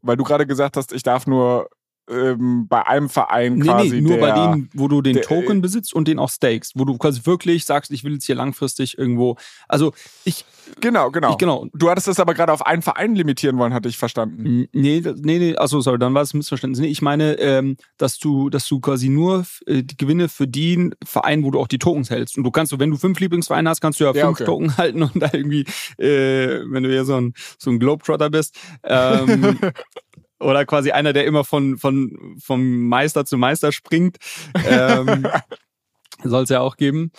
weil du gerade gesagt hast, ich darf nur ähm, bei einem Verein Nee, quasi nee, nur der, bei denen, wo du den der- Token besitzt und den auch stakest, wo du quasi wirklich sagst, ich will jetzt hier langfristig irgendwo. Also ich, Genau, genau. ich genau. Du hattest das aber gerade auf einen Verein limitieren wollen, hatte ich verstanden. Nee, nee, nee, achso, sorry, dann war es ein Missverständnis. Nee, ich meine, ähm, dass du, dass du quasi nur äh, die Gewinne für den Verein, wo du auch die Tokens hältst. Und du kannst, wenn du fünf Lieblingsvereine hast, kannst du ja, Ja, fünf okay. Token halten und da irgendwie, äh, wenn du ja so ein, so ein Globetrotter bist, ähm, oder quasi einer, der immer von, von, vom Meister zu Meister springt, ähm, soll es ja auch geben.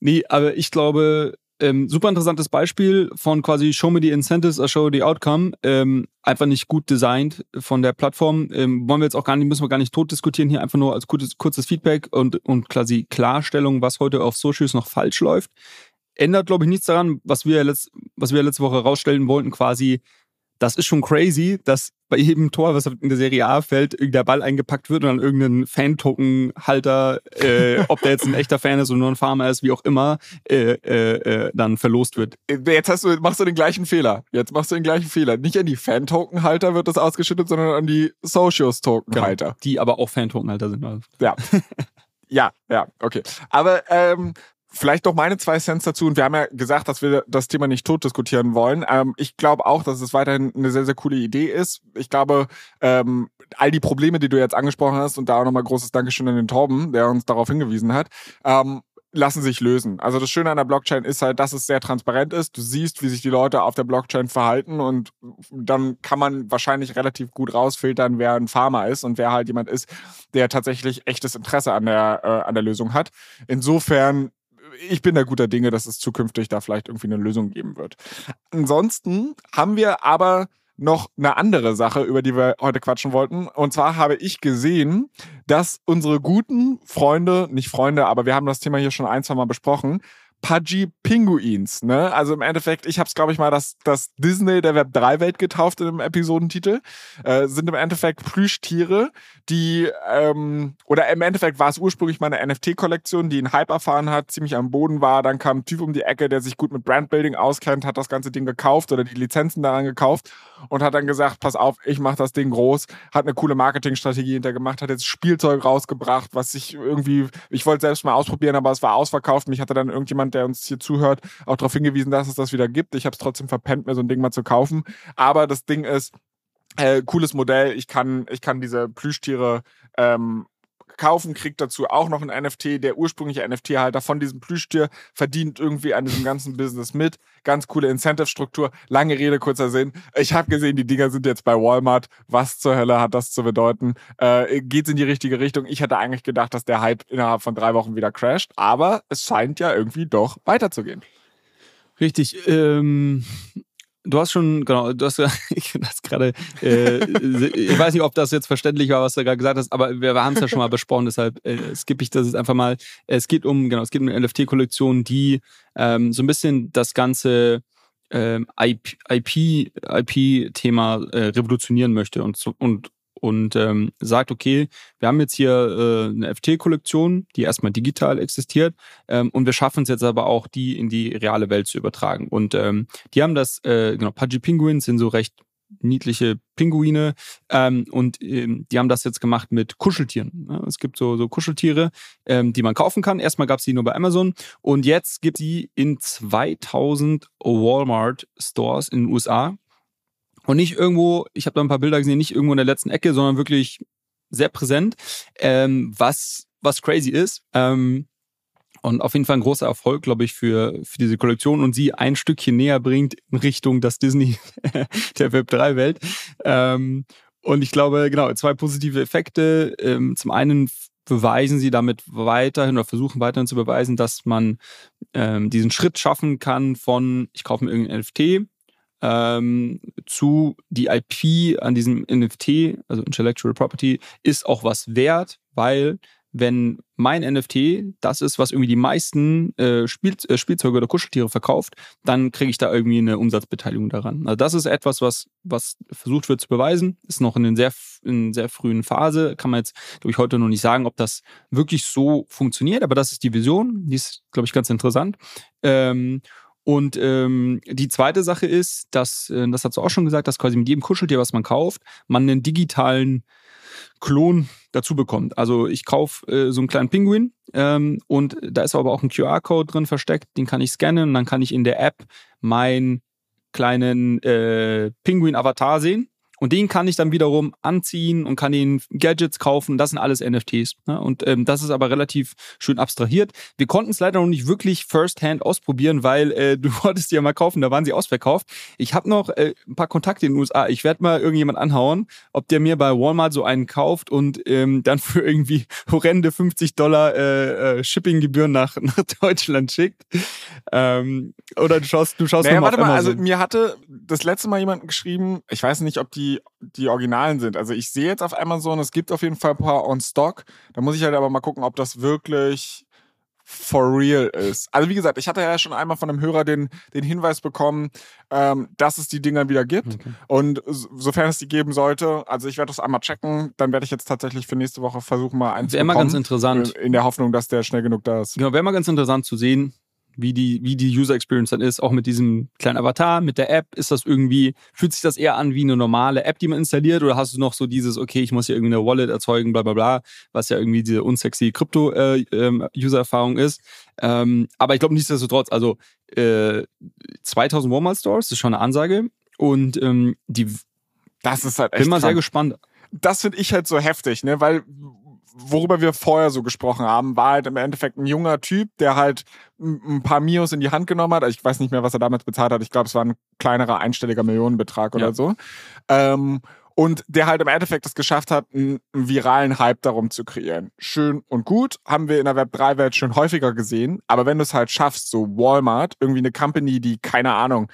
Nee, aber ich glaube, ähm, super interessantes Beispiel von quasi Show me the incentives or show the outcome. Ähm, einfach nicht gut designt von der Plattform. Ähm, wollen wir jetzt auch gar nicht, müssen wir gar nicht tot diskutieren, hier einfach nur als kurzes, kurzes Feedback und, und quasi Klarstellung, was heute auf Socials noch falsch läuft. Ändert, glaube ich, nichts daran, was wir, letzt, was wir letzte Woche rausstellen wollten, quasi, das ist schon crazy, dass bei jedem Tor, was in der Serie A fällt, der Ball eingepackt wird und dann irgendein Fan-Token-Halter, äh, ob der jetzt ein echter Fan ist oder nur ein Farmer ist, wie auch immer, äh, äh, äh, dann verlost wird. Jetzt hast du, machst du den gleichen Fehler. Jetzt machst du den gleichen Fehler. Nicht an die Fan-Token-Halter wird das ausgeschüttet, sondern an die Socios-Token-Halter. Die aber auch Fan-Token-Halter sind. Also. Ja. ja, ja, okay. Aber ähm, Vielleicht noch meine zwei Cents dazu. Und wir haben ja gesagt, dass wir das Thema nicht tot diskutieren wollen. Ähm, ich glaube auch, dass es weiterhin eine sehr, sehr coole Idee ist. Ich glaube, ähm, all die Probleme, die du jetzt angesprochen hast, und da auch nochmal großes Dankeschön an den Torben, der uns darauf hingewiesen hat, ähm, lassen sich lösen. Also das Schöne an der Blockchain ist halt, dass es sehr transparent ist. Du siehst, wie sich die Leute auf der Blockchain verhalten und dann kann man wahrscheinlich relativ gut rausfiltern, wer ein Farmer ist und wer halt jemand ist, der tatsächlich echtes Interesse an der, äh, an der Lösung hat. Insofern ich bin da guter Dinge, dass es zukünftig da vielleicht irgendwie eine Lösung geben wird. Ansonsten haben wir aber noch eine andere Sache, über die wir heute quatschen wollten. Und zwar habe ich gesehen, dass unsere guten Freunde, nicht Freunde, aber wir haben das Thema hier schon ein, zwei Mal besprochen, Pudgy Pinguins. Ne? Also im Endeffekt, ich habe es, glaube ich, mal das, das Disney der Web 3 Welt getauft in einem Episodentitel. Äh, sind im Endeffekt Plüschtiere, die, ähm, oder im Endeffekt war es ursprünglich meine NFT-Kollektion, die einen Hype erfahren hat, ziemlich am Boden war. Dann kam ein Typ um die Ecke, der sich gut mit Brandbuilding auskennt, hat das ganze Ding gekauft oder die Lizenzen daran gekauft und hat dann gesagt, pass auf, ich mache das Ding groß, hat eine coole Marketingstrategie hintergemacht, hat jetzt Spielzeug rausgebracht, was ich irgendwie, ich wollte selbst mal ausprobieren, aber es war ausverkauft. Mich hatte dann irgendjemand, der uns hier zuhört, auch darauf hingewiesen, dass es das wieder gibt. Ich habe es trotzdem verpennt, mir so ein Ding mal zu kaufen. Aber das Ding ist, äh, cooles Modell. Ich kann, ich kann diese Plüschtiere ähm, kaufen, kriegt dazu auch noch ein NFT. Der ursprüngliche NFT-Halter von diesem Plüschtier verdient irgendwie an diesem ganzen Business mit. Ganz coole Incentive-Struktur. Lange Rede, kurzer Sinn. Ich habe gesehen, die Dinger sind jetzt bei Walmart. Was zur Hölle hat das zu bedeuten? Äh, geht's in die richtige Richtung? Ich hätte eigentlich gedacht, dass der Hype innerhalb von drei Wochen wieder crasht, aber es scheint ja irgendwie doch weiterzugehen. Richtig. Ähm, Du hast schon, genau, du hast, ich das gerade, äh, ich weiß nicht, ob das jetzt verständlich war, was du gerade gesagt hast, aber wir, haben es ja schon mal besprochen, deshalb äh, skippe ich das jetzt einfach mal. Es geht um, genau, es geht um eine NFT-Kollektion, die ähm, so ein bisschen das ganze ähm, IP, IP, IP-Thema äh, revolutionieren möchte und, und und ähm, sagt, okay, wir haben jetzt hier äh, eine FT-Kollektion, die erstmal digital existiert ähm, und wir schaffen es jetzt aber auch, die in die reale Welt zu übertragen. Und ähm, die haben das, äh, genau, Pudgy Penguins sind so recht niedliche Pinguine ähm, und ähm, die haben das jetzt gemacht mit Kuscheltieren. Ja, es gibt so, so Kuscheltiere, ähm, die man kaufen kann. Erstmal gab es die nur bei Amazon und jetzt gibt die in 2000 Walmart Stores in den USA und nicht irgendwo, ich habe da ein paar Bilder gesehen, nicht irgendwo in der letzten Ecke, sondern wirklich sehr präsent, ähm, was, was crazy ist. Ähm, und auf jeden Fall ein großer Erfolg, glaube ich, für, für diese Kollektion und sie ein Stückchen näher bringt in Richtung das Disney der Web3-Welt. Ähm, und ich glaube, genau, zwei positive Effekte. Ähm, zum einen beweisen sie damit weiterhin oder versuchen weiterhin zu beweisen, dass man ähm, diesen Schritt schaffen kann von, ich kaufe mir irgendein NFT, ähm, zu die IP an diesem NFT, also Intellectual Property, ist auch was wert, weil wenn mein NFT das ist, was irgendwie die meisten äh, Spiel, äh, Spielzeuge oder Kuscheltiere verkauft, dann kriege ich da irgendwie eine Umsatzbeteiligung daran. Also das ist etwas, was, was versucht wird zu beweisen, ist noch in einer sehr, sehr frühen Phase, kann man jetzt, glaube ich, heute noch nicht sagen, ob das wirklich so funktioniert, aber das ist die Vision, die ist, glaube ich, ganz interessant. Ähm, und ähm, die zweite Sache ist, dass, äh, das hast du auch schon gesagt, dass quasi mit jedem Kuscheltier, was man kauft, man einen digitalen Klon dazu bekommt. Also ich kaufe äh, so einen kleinen Pinguin ähm, und da ist aber auch ein QR-Code drin versteckt, den kann ich scannen und dann kann ich in der App meinen kleinen äh, Pinguin-Avatar sehen und den kann ich dann wiederum anziehen und kann ihn Gadgets kaufen. Das sind alles NFTs. Ne? Und ähm, das ist aber relativ schön abstrahiert. Wir konnten es leider noch nicht wirklich first-hand ausprobieren, weil äh, du wolltest die ja mal kaufen, da waren sie ausverkauft. Ich habe noch äh, ein paar Kontakte in den USA. Ich werde mal irgendjemand anhauen, ob der mir bei Walmart so einen kauft und ähm, dann für irgendwie horrende 50 Dollar äh, äh, Shippinggebühren nach, nach Deutschland schickt. Ähm, oder du schaust, du schaust naja, mal warte mal, also mir hatte das letzte Mal jemand geschrieben, ich weiß nicht, ob die die, Originalen sind. Also ich sehe jetzt auf Amazon, es gibt auf jeden Fall ein paar on Stock. Da muss ich halt aber mal gucken, ob das wirklich for real ist. Also wie gesagt, ich hatte ja schon einmal von einem Hörer den, den Hinweis bekommen, ähm, dass es die Dinger wieder gibt. Okay. Und sofern es die geben sollte, also ich werde das einmal checken, dann werde ich jetzt tatsächlich für nächste Woche versuchen, mal einzubekommen. Wäre mal ganz interessant. In der Hoffnung, dass der schnell genug da ist. Genau, wäre mal ganz interessant zu sehen, wie die, wie die User Experience dann ist, auch mit diesem kleinen Avatar, mit der App, ist das irgendwie, fühlt sich das eher an wie eine normale App, die man installiert, oder hast du noch so dieses, okay, ich muss hier irgendwie eine Wallet erzeugen, bla bla bla, was ja irgendwie diese unsexy Krypto-User-Erfahrung äh, ähm, ist. Ähm, aber ich glaube nichtsdestotrotz, also äh, 2000 Walmart Stores, das ist schon eine Ansage. Und ähm, die das ist halt echt bin mal krank. sehr gespannt. Das finde ich halt so heftig, ne, weil worüber wir vorher so gesprochen haben, war halt im Endeffekt ein junger Typ, der halt ein paar Mios in die Hand genommen hat. Ich weiß nicht mehr, was er damals bezahlt hat. Ich glaube, es war ein kleinerer einstelliger Millionenbetrag oder Ja. so. Ähm, und der halt im Endeffekt es geschafft hat, einen, einen viralen Hype darum zu kreieren. Schön und gut, haben wir in der Web3-Welt schon häufiger gesehen. Aber wenn du es halt schaffst, so Walmart, irgendwie eine Company, die, keine Ahnung,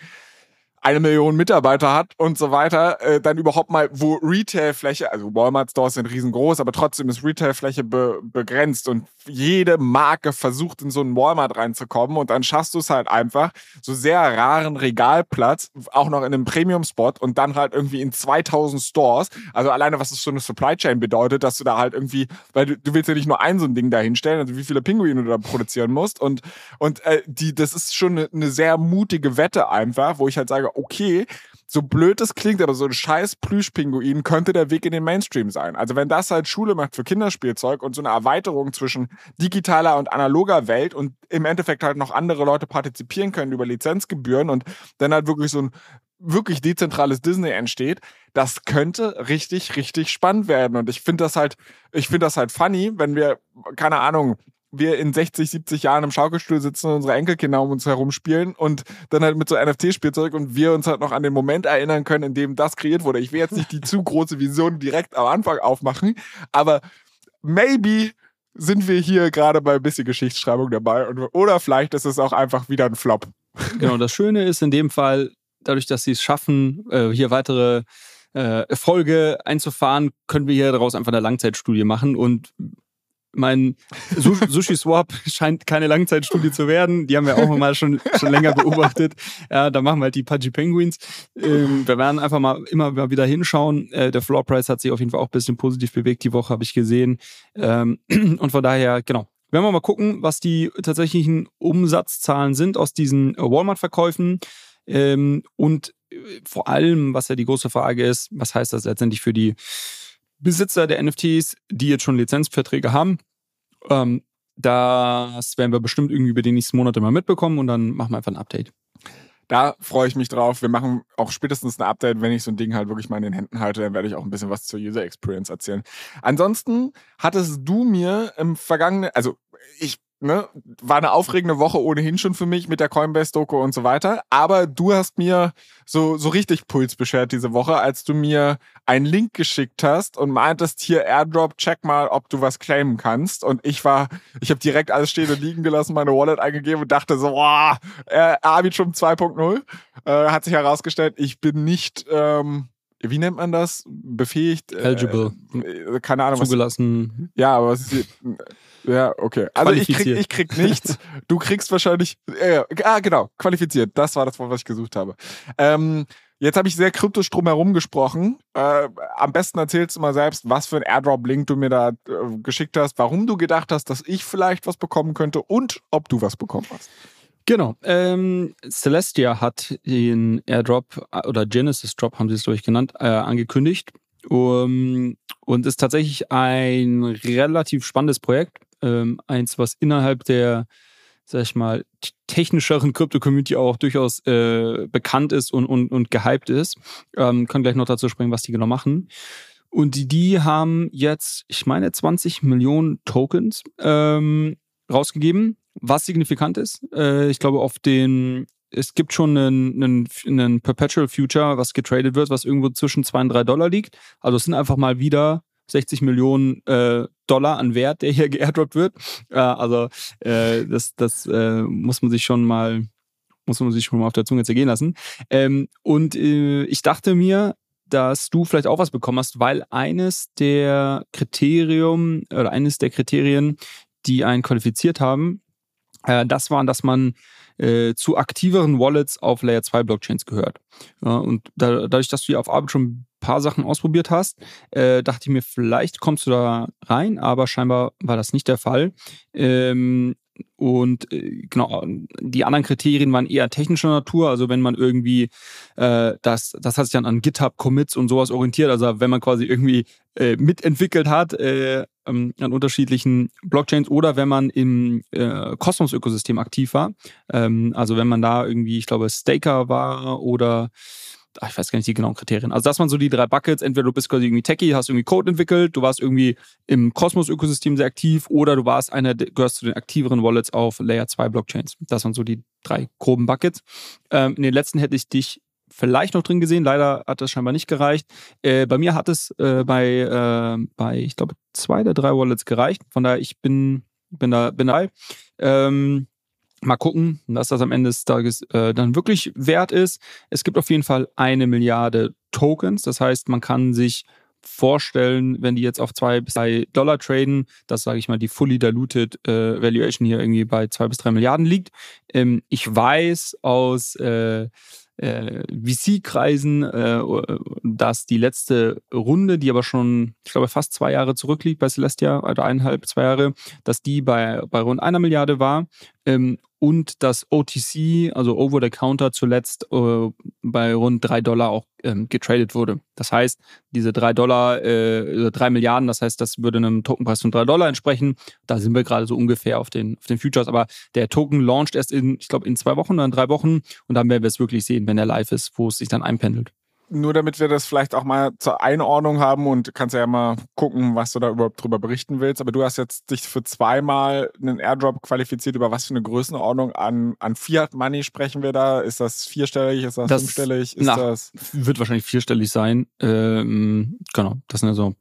eine Million Mitarbeiter hat und so weiter, äh, dann überhaupt mal, wo Retailfläche, also Walmart-Stores sind riesengroß, aber trotzdem ist Retailfläche be begrenzt und jede Marke versucht in so einen Walmart reinzukommen und dann schaffst du es halt einfach, so sehr raren Regalplatz, auch noch in einem Premium-Spot und dann halt irgendwie in 2000 Stores, also alleine was das so eine Supply Chain bedeutet, dass du da halt irgendwie, weil du, du willst ja nicht nur ein so ein Ding da hinstellen, also wie viele Pinguine du da produzieren musst und, und äh, die, das ist schon eine, eine sehr mutige Wette einfach, wo ich halt sage, okay, so blöd es klingt, aber so ein scheiß Plüschpinguin könnte der Weg in den Mainstream sein. Also wenn das halt Schule macht für Kinderspielzeug und so eine Erweiterung zwischen digitaler und analoger Welt und im Endeffekt halt noch andere Leute partizipieren können über Lizenzgebühren und dann halt wirklich so ein wirklich dezentrales Disney entsteht, das könnte richtig, richtig spannend werden. Und ich finde das halt, ich finde das halt funny, wenn wir, keine Ahnung, wir in 60, 70 Jahren im Schaukelstuhl sitzen und unsere Enkelkinder um uns herum spielen und dann halt mit so NFT-Spielzeug und wir uns halt noch an den Moment erinnern können, in dem das kreiert wurde. Ich will jetzt nicht die zu große Vision direkt am Anfang aufmachen, aber maybe sind wir hier gerade bei ein bisschen Geschichtsschreibung dabei und, oder vielleicht ist es auch einfach wieder ein Flop. Genau, das Schöne ist in dem Fall, dadurch, dass sie es schaffen, äh, hier weitere äh, Erfolge einzufahren, können wir hier daraus einfach eine Langzeitstudie machen und mein Su- Sushi Swap scheint keine Langzeitstudie zu werden. Die haben wir auch mal schon, schon länger beobachtet. Ja, da machen wir halt die Pudgy Penguins. Ähm, wir werden einfach mal immer mal wieder hinschauen. Äh, der Floor Price hat sich auf jeden Fall auch ein bisschen positiv bewegt die Woche, habe ich gesehen. Ähm, und von daher, genau. Werden wir mal gucken, was die tatsächlichen Umsatzzahlen sind aus diesen äh, Walmart-Verkäufen. Ähm, und äh, vor allem, was ja die große Frage ist, was heißt das letztendlich für die Besitzer der NFTs, die jetzt schon Lizenzverträge haben. Ähm, das werden wir bestimmt irgendwie über die nächsten Monate mal mitbekommen und dann machen wir einfach ein Update. Da freue ich mich drauf. Wir machen auch spätestens ein Update, wenn ich so ein Ding halt wirklich mal in den Händen halte, dann werde ich auch ein bisschen was zur User Experience erzählen. Ansonsten hattest du mir im vergangenen, also ich Ne, war eine aufregende Woche ohnehin schon für mich mit der Coinbase-Doku und so weiter. Aber du hast mir so, so richtig Puls beschert diese Woche, als du mir einen Link geschickt hast und meintest, hier Airdrop, check mal, ob du was claimen kannst. Und ich war, ich habe direkt alles stehen und liegen gelassen, meine Wallet eingegeben und dachte so, boah, äh, Arbitrum 2.0. Äh, hat sich herausgestellt, ich bin nicht, ähm, wie nennt man das? Befähigt? äh, Eligible. Äh, keine Ahnung. Was, Zugelassen. ja, aber was ist hier? Ja, okay. Also ich krieg, ich krieg nichts. Du kriegst wahrscheinlich. Äh, ah, genau, qualifiziert. Das war das Wort, was ich gesucht habe. Ähm, jetzt habe ich sehr kryptisch drum herum gesprochen. Äh, am besten erzählst du mal selbst, was für ein Airdrop-Link du mir da äh, geschickt hast, warum du gedacht hast, dass ich vielleicht was bekommen könnte und ob du was bekommen hast. Genau. Ähm, Celestia hat den Airdrop äh, oder Genesis Drop, haben sie es glaube ich genannt, äh, angekündigt. Um, und ist tatsächlich ein relativ spannendes Projekt. Ähm, eins, was innerhalb der, sag ich mal, technischeren Krypto-Community auch durchaus äh, bekannt ist und, und, und gehypt ist. Ähm, kann gleich noch dazu sprechen, was die genau machen. Und die, die haben jetzt, ich meine, 20 Millionen Tokens ähm, rausgegeben, was signifikant ist. Äh, ich glaube, auf den, es gibt schon einen, einen, einen Perpetual Future, was getradet wird, was irgendwo zwischen 2 und 3 Dollar liegt. Also es sind einfach mal wieder 60 Millionen äh, Dollar an Wert, der hier geairdroppt wird. Äh, also äh, das, das äh, muss man sich schon mal muss man sich schon mal auf der Zunge zergehen lassen. Ähm, und äh, ich dachte mir, dass du vielleicht auch was bekommen hast, weil eines der Kriterium oder eines der Kriterien, die einen qualifiziert haben, äh, das war, dass man äh, zu aktiveren Wallets auf Layer 2 Blockchains gehört. Ja, und da, dadurch, dass du ja auf ein paar Sachen ausprobiert hast, äh, dachte ich mir, vielleicht kommst du da rein, aber scheinbar war das nicht der Fall. Ähm, und äh, genau, die anderen Kriterien waren eher technischer Natur. Also wenn man irgendwie äh, das, das hat sich dann an GitHub-Commits und sowas orientiert. Also wenn man quasi irgendwie äh, mitentwickelt hat äh, ähm, an unterschiedlichen Blockchains oder wenn man im äh, Cosmos-Ökosystem aktiv war. Ähm, also wenn man da irgendwie, ich glaube, Staker war oder ach, ich weiß gar nicht die genauen Kriterien. Also dass man so die drei Buckets, entweder du bist quasi irgendwie Techie, hast irgendwie Code entwickelt, du warst irgendwie im Cosmos-Ökosystem sehr aktiv oder du warst einer, gehörst zu den aktiveren Wallets auf Layer 2 Blockchains. Das waren so die drei groben Buckets. Ähm, in den letzten hätte ich dich vielleicht noch drin gesehen, leider hat das scheinbar nicht gereicht. Äh, bei mir hat es äh, bei, äh, bei, ich glaube, zwei der drei Wallets gereicht. Von daher, ich bin, bin da, bin dabei. Ähm, Mal gucken, dass das am Ende des Tages äh, dann wirklich wert ist. Es gibt auf jeden Fall eine Milliarde Tokens. Das heißt, man kann sich vorstellen, wenn die jetzt auf zwei bis drei Dollar traden, dass, sage ich mal, die fully diluted äh, Valuation hier irgendwie bei zwei bis drei Milliarden liegt. Ähm, ich weiß aus äh, äh, VC-Kreisen, äh, dass die letzte Runde, die aber schon, ich glaube, fast zwei Jahre zurückliegt bei Celestia, oder eineinhalb, zwei Jahre, dass die bei, bei rund einer Milliarde war. Ähm, und das OTC, also Over the Counter, zuletzt äh, bei rund drei Dollar auch ähm, getradet wurde. Das heißt, diese drei Dollar, äh, drei Milliarden, das heißt, das würde einem Tokenpreis von drei Dollar entsprechen. Da sind wir gerade so ungefähr auf den, auf den Futures. Aber der Token launcht erst in, ich glaube, in zwei Wochen oder in drei Wochen. Und dann werden wir es wirklich sehen, wenn er live ist, wo es sich dann einpendelt nur damit wir das vielleicht auch mal zur Einordnung haben und kannst ja mal gucken, was du da überhaupt drüber berichten willst. Aber du hast jetzt dich für zweimal einen Airdrop qualifiziert. Über was für eine Größenordnung an, an Fiat Money sprechen wir da? Ist das vierstellig? Ist das, das fünfstellig? Ist na, das? Wird wahrscheinlich vierstellig sein. Ähm, genau. Das sind ja so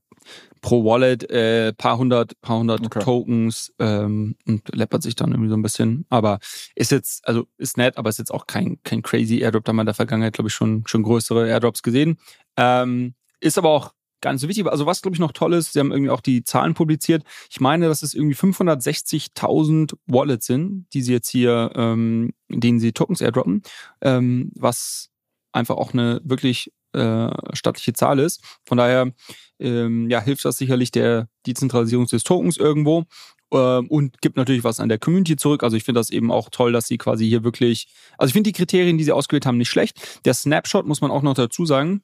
pro Wallet äh, paar hundert, paar hundert okay. Tokens ähm, und läppert sich dann irgendwie so ein bisschen. Aber ist jetzt, also ist nett, aber ist jetzt auch kein, kein crazy Airdrop. Da haben wir in der Vergangenheit, glaube ich, schon, schon größere Airdrops gesehen. Ähm, ist aber auch ganz so wichtig. Also was, glaube ich, noch toll ist, sie haben irgendwie auch die Zahlen publiziert. Ich meine, dass es irgendwie 560.000 Wallets sind, die sie jetzt hier, ähm, denen sie Tokens airdroppen, ähm, was einfach auch eine wirklich äh, stattliche Zahl ist. Von daher ähm, ja, hilft das sicherlich der Dezentralisierung des Tokens irgendwo ähm, und gibt natürlich was an der Community zurück. Also ich finde das eben auch toll, dass sie quasi hier wirklich, also ich finde die Kriterien, die sie ausgewählt haben, nicht schlecht. Der Snapshot muss man auch noch dazu sagen,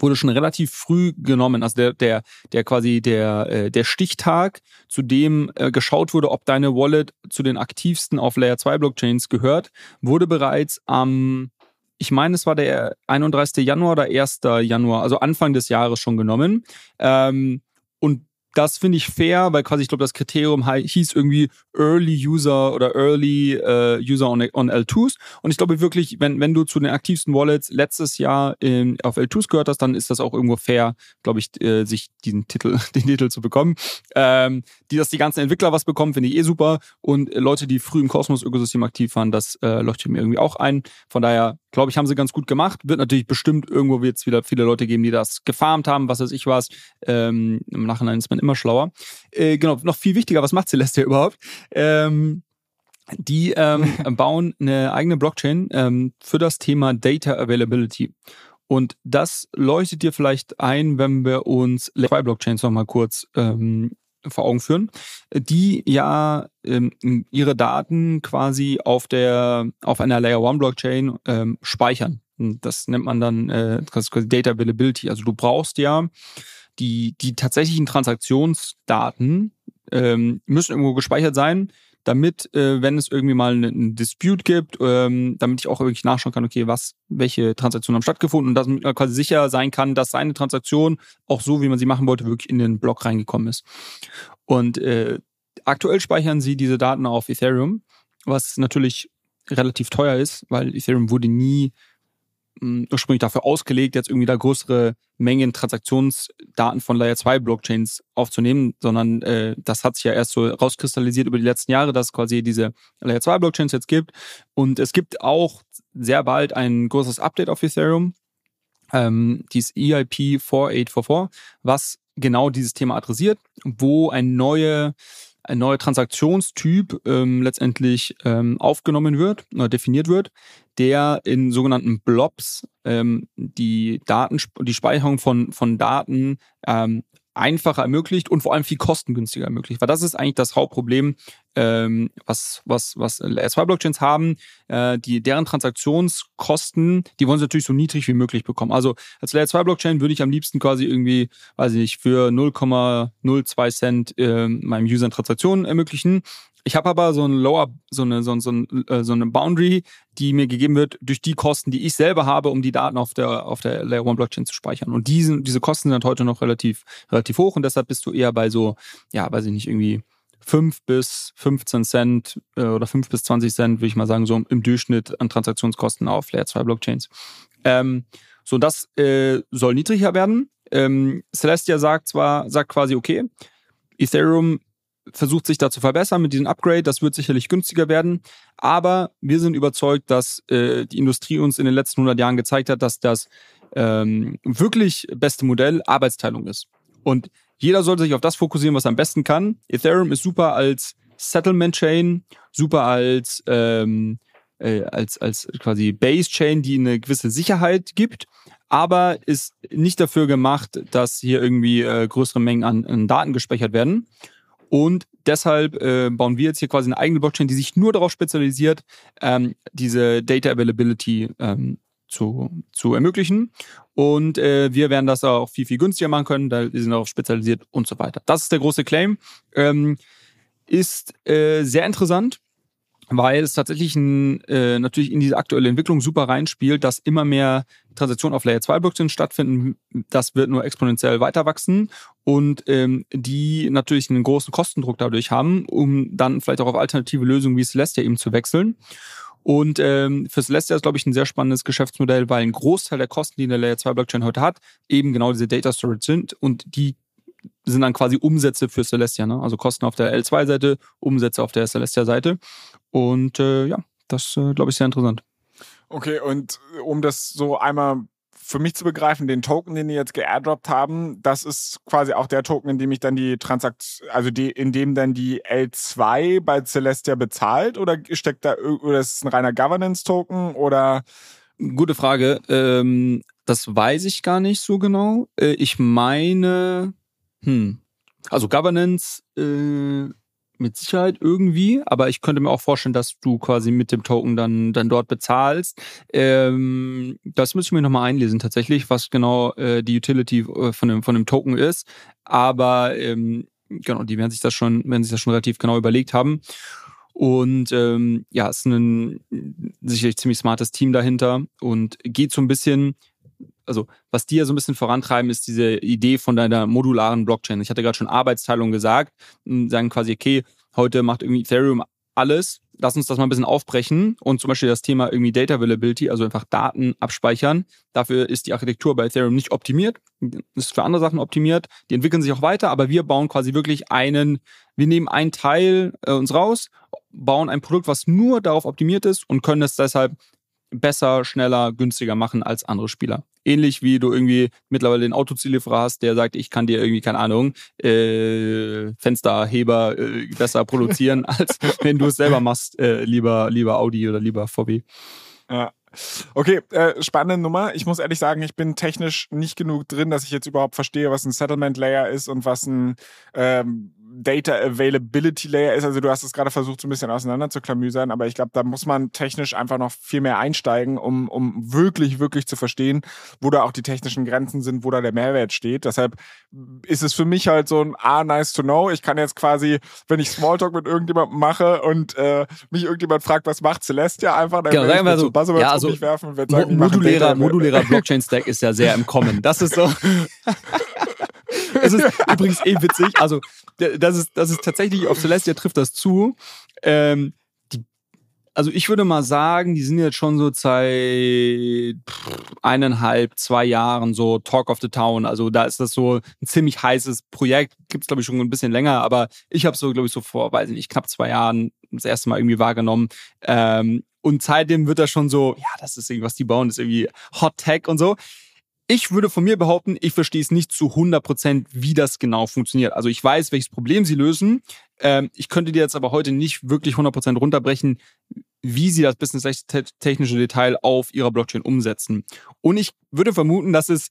wurde schon relativ früh genommen, also der der der quasi der äh, der Stichtag, zu dem äh, geschaut wurde, ob deine Wallet zu den aktivsten auf Layer 2 Blockchains gehört, wurde bereits am ich meine, es war der 31. Januar oder 1. Januar, also Anfang des Jahres schon genommen. Ähm, und das finde ich fair, weil quasi, ich glaube, das Kriterium hieß irgendwie Early User oder Early uh, User on, on L2s. Und ich glaube wirklich, wenn, wenn du zu den aktivsten Wallets letztes Jahr in, auf L2s gehört hast, dann ist das auch irgendwo fair, glaube ich, äh, sich diesen Titel, den Titel zu bekommen. Ähm, die, dass die ganzen Entwickler was bekommen, finde ich eh super. Und Leute, die früh im Kosmos-Ökosystem aktiv waren, das äh, leuchtet mir irgendwie auch ein. Von daher, glaube ich, haben sie ganz gut gemacht. Wird natürlich bestimmt irgendwo es wieder viele Leute geben, die das gefarmt haben, was weiß ich was. Ähm, Im Nachhinein ist man immer schlauer. Äh, genau, noch viel wichtiger, was macht Celestia überhaupt? Ähm, die ähm, bauen eine eigene Blockchain ähm, für das Thema Data Availability. Und das leuchtet dir vielleicht ein, wenn wir uns zwei Blockchains nochmal kurz ähm, vor Augen führen, die ja ähm, ihre Daten quasi auf der auf einer Layer One Blockchain ähm, speichern. Das nennt man dann äh, Data Availability. Also du brauchst ja die, die tatsächlichen Transaktionsdaten ähm, müssen irgendwo gespeichert sein, damit, äh, wenn es irgendwie mal einen Dispute gibt, ähm, damit ich auch wirklich nachschauen kann, okay, was, welche Transaktionen haben stattgefunden und dass man quasi sicher sein kann, dass seine Transaktion auch so, wie man sie machen wollte, wirklich in den Block reingekommen ist. Und äh, aktuell speichern sie diese Daten auf Ethereum, was natürlich relativ teuer ist, weil Ethereum wurde nie ursprünglich dafür ausgelegt, jetzt irgendwie da größere Mengen Transaktionsdaten von Layer 2 Blockchains aufzunehmen, sondern äh, das hat sich ja erst so rauskristallisiert über die letzten Jahre, dass es quasi diese Layer 2 Blockchains jetzt gibt. Und es gibt auch sehr bald ein großes Update auf Ethereum, ähm, dieses EIP 4844, was genau dieses Thema adressiert, wo ein neue ein neuer Transaktionstyp ähm, letztendlich ähm, aufgenommen wird oder definiert wird, der in sogenannten Blobs ähm, die Daten, die Speicherung von, von Daten ähm, einfacher ermöglicht und vor allem viel kostengünstiger ermöglicht. Weil das ist eigentlich das Hauptproblem, ähm, was, was, was Layer 2 Blockchains haben. Äh, die, deren Transaktionskosten, die wollen sie natürlich so niedrig wie möglich bekommen. Also als Layer 2 Blockchain würde ich am liebsten quasi irgendwie, weiß ich nicht, für 0,02 Cent äh, meinem User Transaktionen ermöglichen. Ich habe aber so ein Lower, so eine, so, so, äh, so eine Boundary, die mir gegeben wird durch die Kosten, die ich selber habe, um die Daten auf der, auf der Layer 1 Blockchain zu speichern. Und diese, diese Kosten sind heute noch relativ, relativ hoch und deshalb bist du eher bei so, ja, weiß ich nicht, irgendwie 5 bis 15 Cent äh, oder 5 bis 20 Cent, würde ich mal sagen, so im Durchschnitt an Transaktionskosten auf Layer 2 Blockchains. Ähm, so, das äh, soll niedriger werden. Ähm, Celestia sagt zwar, sagt quasi, okay, Ethereum versucht sich da zu verbessern mit diesem Upgrade. Das wird sicherlich günstiger werden. Aber wir sind überzeugt, dass äh, die Industrie uns in den letzten 100 Jahren gezeigt hat, dass das ähm, wirklich beste Modell Arbeitsteilung ist. Und jeder sollte sich auf das fokussieren, was er am besten kann. Ethereum ist super als Settlement Chain, super als, ähm, äh, als, als quasi Base Chain, die eine gewisse Sicherheit gibt, aber ist nicht dafür gemacht, dass hier irgendwie äh, größere Mengen an, an Daten gespeichert werden. Und deshalb äh, bauen wir jetzt hier quasi eine eigene Blockchain, die sich nur darauf spezialisiert, ähm, diese Data Availability ähm, zu, zu ermöglichen. Und äh, wir werden das auch viel, viel günstiger machen können, da wir sind darauf spezialisiert und so weiter. Das ist der große Claim. Ähm, ist äh, sehr interessant, weil es tatsächlich ein, äh, natürlich in diese aktuelle Entwicklung super reinspielt, dass immer mehr Transaktionen auf Layer 2 Blockchains stattfinden. Das wird nur exponentiell weiter wachsen und ähm, die natürlich einen großen Kostendruck dadurch haben, um dann vielleicht auch auf alternative Lösungen wie Celestia eben zu wechseln. Und ähm, für Celestia ist, glaube ich, ein sehr spannendes Geschäftsmodell, weil ein Großteil der Kosten, die eine Layer 2 Blockchain heute hat, eben genau diese Data Storage sind und die sind dann quasi Umsätze für Celestia, ne? also Kosten auf der L2-Seite, Umsätze auf der Celestia-Seite. Und äh, ja, das äh, glaube ich sehr interessant. Okay, und um das so einmal für mich zu begreifen, den Token, den die jetzt geairdroppt haben, das ist quasi auch der Token, in dem ich dann die Transaktion, also die, in dem dann die L2 bei Celestia bezahlt oder steckt da, oder ist es ein reiner Governance-Token oder? Gute Frage. Ähm, das weiß ich gar nicht so genau. Äh, ich meine, hm, also Governance, äh, mit Sicherheit irgendwie, aber ich könnte mir auch vorstellen, dass du quasi mit dem Token dann, dann dort bezahlst. Ähm, das müsste ich mir nochmal einlesen tatsächlich, was genau äh, die Utility äh, von dem, von dem Token ist. Aber ähm, genau, die werden sich das schon, werden sich das schon relativ genau überlegt haben. Und ähm, ja, es ist ein sicherlich ziemlich smartes Team dahinter und geht so ein bisschen also was die ja so ein bisschen vorantreiben, ist diese Idee von deiner modularen Blockchain. Ich hatte gerade schon Arbeitsteilung gesagt, sagen quasi, okay, heute macht irgendwie Ethereum alles, lass uns das mal ein bisschen aufbrechen und zum Beispiel das Thema irgendwie Data Availability, also einfach Daten abspeichern. Dafür ist die Architektur bei Ethereum nicht optimiert, ist für andere Sachen optimiert. Die entwickeln sich auch weiter, aber wir bauen quasi wirklich einen, wir nehmen einen Teil äh, uns raus, bauen ein Produkt, was nur darauf optimiert ist und können es deshalb besser, schneller, günstiger machen als andere Spieler. Ähnlich wie du irgendwie mittlerweile den Autozulieferer hast, der sagt, ich kann dir irgendwie, keine Ahnung, äh, Fensterheber äh, besser produzieren, als wenn du es selber machst, äh, lieber, lieber Audi oder lieber VW. Ja. Okay, äh, spannende Nummer. Ich muss ehrlich sagen, ich bin technisch nicht genug drin, dass ich jetzt überhaupt verstehe, was ein Settlement Layer ist und was ein ähm, Data Availability Layer ist. Also du hast es gerade versucht, so ein bisschen auseinander zu klamüsern, aber ich glaube, da muss man technisch einfach noch viel mehr einsteigen, um, um wirklich, wirklich zu verstehen, wo da auch die technischen Grenzen sind, wo da der Mehrwert steht. Deshalb ist es für mich halt so ein Ah, nice to know. Ich kann jetzt quasi, wenn ich Smalltalk mit irgendjemandem mache und äh, mich irgendjemand fragt, was macht Celestia, einfach dann genau, sagen wir so, Buzzwords ja, also, um mich werfen und sagen, modulärer, modulärer Blockchain Stack ist ja sehr im Kommen. Das ist so. Es ist übrigens eh witzig. Also, das ist, das ist tatsächlich, auf Celestia trifft das zu. Ähm, die, also, ich würde mal sagen, die sind jetzt schon so seit eineinhalb, zwei Jahren so Talk of the Town. Also, da ist das so ein ziemlich heißes Projekt. Gibt es, glaube ich, schon ein bisschen länger, aber ich habe so, glaube ich, so vor, weiß ich nicht, knapp zwei Jahren das erste Mal irgendwie wahrgenommen. Ähm, und seitdem wird das schon so, ja, das ist irgendwas, die bauen, das ist irgendwie Hot Tech und so ich würde von mir behaupten, ich verstehe es nicht zu 100 Prozent, wie das genau funktioniert. Also ich weiß, welches Problem sie lösen. Ähm, ich könnte dir jetzt aber heute nicht wirklich 100 Prozent runterbrechen, wie sie das business-technische Detail auf ihrer Blockchain umsetzen. Und ich würde vermuten, dass es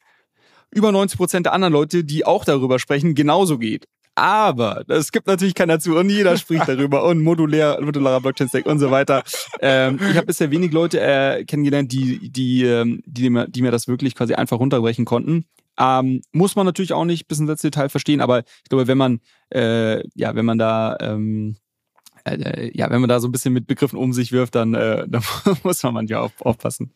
über 90 Prozent der anderen Leute, die auch darüber sprechen, genauso geht. Aber es gibt natürlich keiner zu und jeder spricht darüber und modulär, modularer Blockchain-Stack und so weiter. Ähm, ich habe bisher wenig Leute äh, kennengelernt, die, die, ähm, die, mir, die mir das wirklich quasi einfach runterbrechen konnten. Ähm, muss man natürlich auch nicht bis ins letzte Detail verstehen, aber ich glaube, wenn man, äh, ja, wenn man da, ähm, äh, äh ja, wenn man da so ein bisschen mit Begriffen um sich wirft, dann, äh, dann muss man manchmal auf, aufpassen.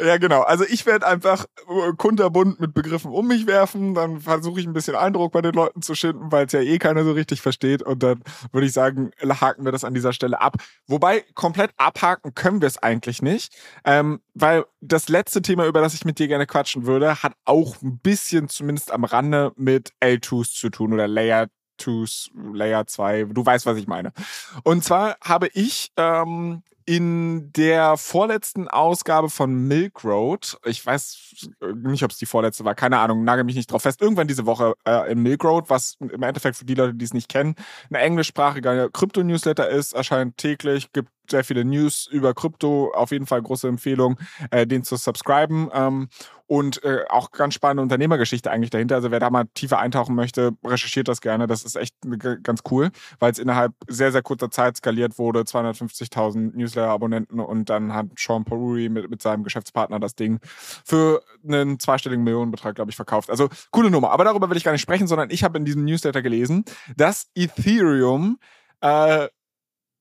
Ja, genau. Also ich werde einfach äh, kunterbunt mit Begriffen um mich werfen, dann versuche ich ein bisschen Eindruck bei den Leuten zu schinden, weil es ja eh keiner so richtig versteht und dann würde ich sagen, haken wir das an dieser Stelle ab. Wobei komplett abhaken können wir es eigentlich nicht, ähm, weil das letzte Thema, über das ich mit dir gerne quatschen würde, hat auch ein bisschen zumindest am Rande mit L2s zu tun oder Layer 2s, Layer 2, du weißt, was ich meine. Und zwar habe ich ähm, in der vorletzten Ausgabe von Milk Road, ich weiß nicht, ob es die vorletzte war, keine Ahnung, nagel mich nicht drauf fest, irgendwann diese Woche äh, in Milk Road, was im Endeffekt für die Leute, die es nicht kennen, ein englischsprachiger Krypto-Newsletter ist, erscheint täglich, gibt sehr viele News über Krypto. Auf jeden Fall große Empfehlung, äh, den zu subscriben. Ähm, und äh, auch ganz spannende Unternehmergeschichte eigentlich dahinter. Also wer da mal tiefer eintauchen möchte, recherchiert das gerne. Das ist echt ganz cool, weil es innerhalb sehr, sehr kurzer Zeit skaliert wurde. 250.000 Newsletter-Abonnenten und dann hat Sean Peruri mit, mit seinem Geschäftspartner das Ding für einen zweistelligen Millionenbetrag, glaube ich, verkauft. Also coole Nummer. Aber darüber will ich gar nicht sprechen, sondern ich habe in diesem Newsletter gelesen, dass Ethereum äh,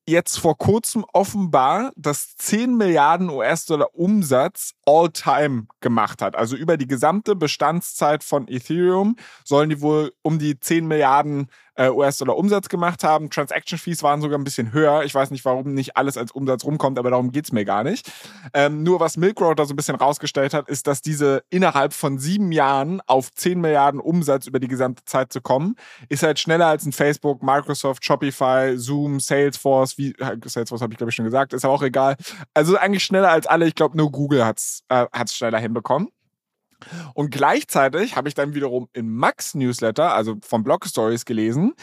jetzt vor kurzem offenbar das 10 Milliarden US-Dollar Umsatz all-time gemacht hat. Also über die gesamte Bestandszeit von Ethereum sollen die wohl um die 10 Milliarden äh, US-Dollar Umsatz gemacht haben. Transaction Fees waren sogar ein bisschen höher. Ich weiß nicht, warum nicht alles als Umsatz rumkommt, aber darum geht's mir gar nicht. Ähm, nur was Milk da so ein bisschen rausgestellt hat, ist, dass diese innerhalb von sieben Jahren auf 10 Milliarden Umsatz über die gesamte Zeit zu kommen, ist halt schneller als ein Facebook, Microsoft, Shopify, Zoom, Salesforce, wie Salesforce habe ich glaube ich schon gesagt, ist aber auch egal. Also eigentlich schneller als alle. Ich glaube nur Google hat's äh, hat's schneller hinbekommen. Und gleichzeitig habe ich dann wiederum in Max Newsletter, also von Blog Stories gelesen,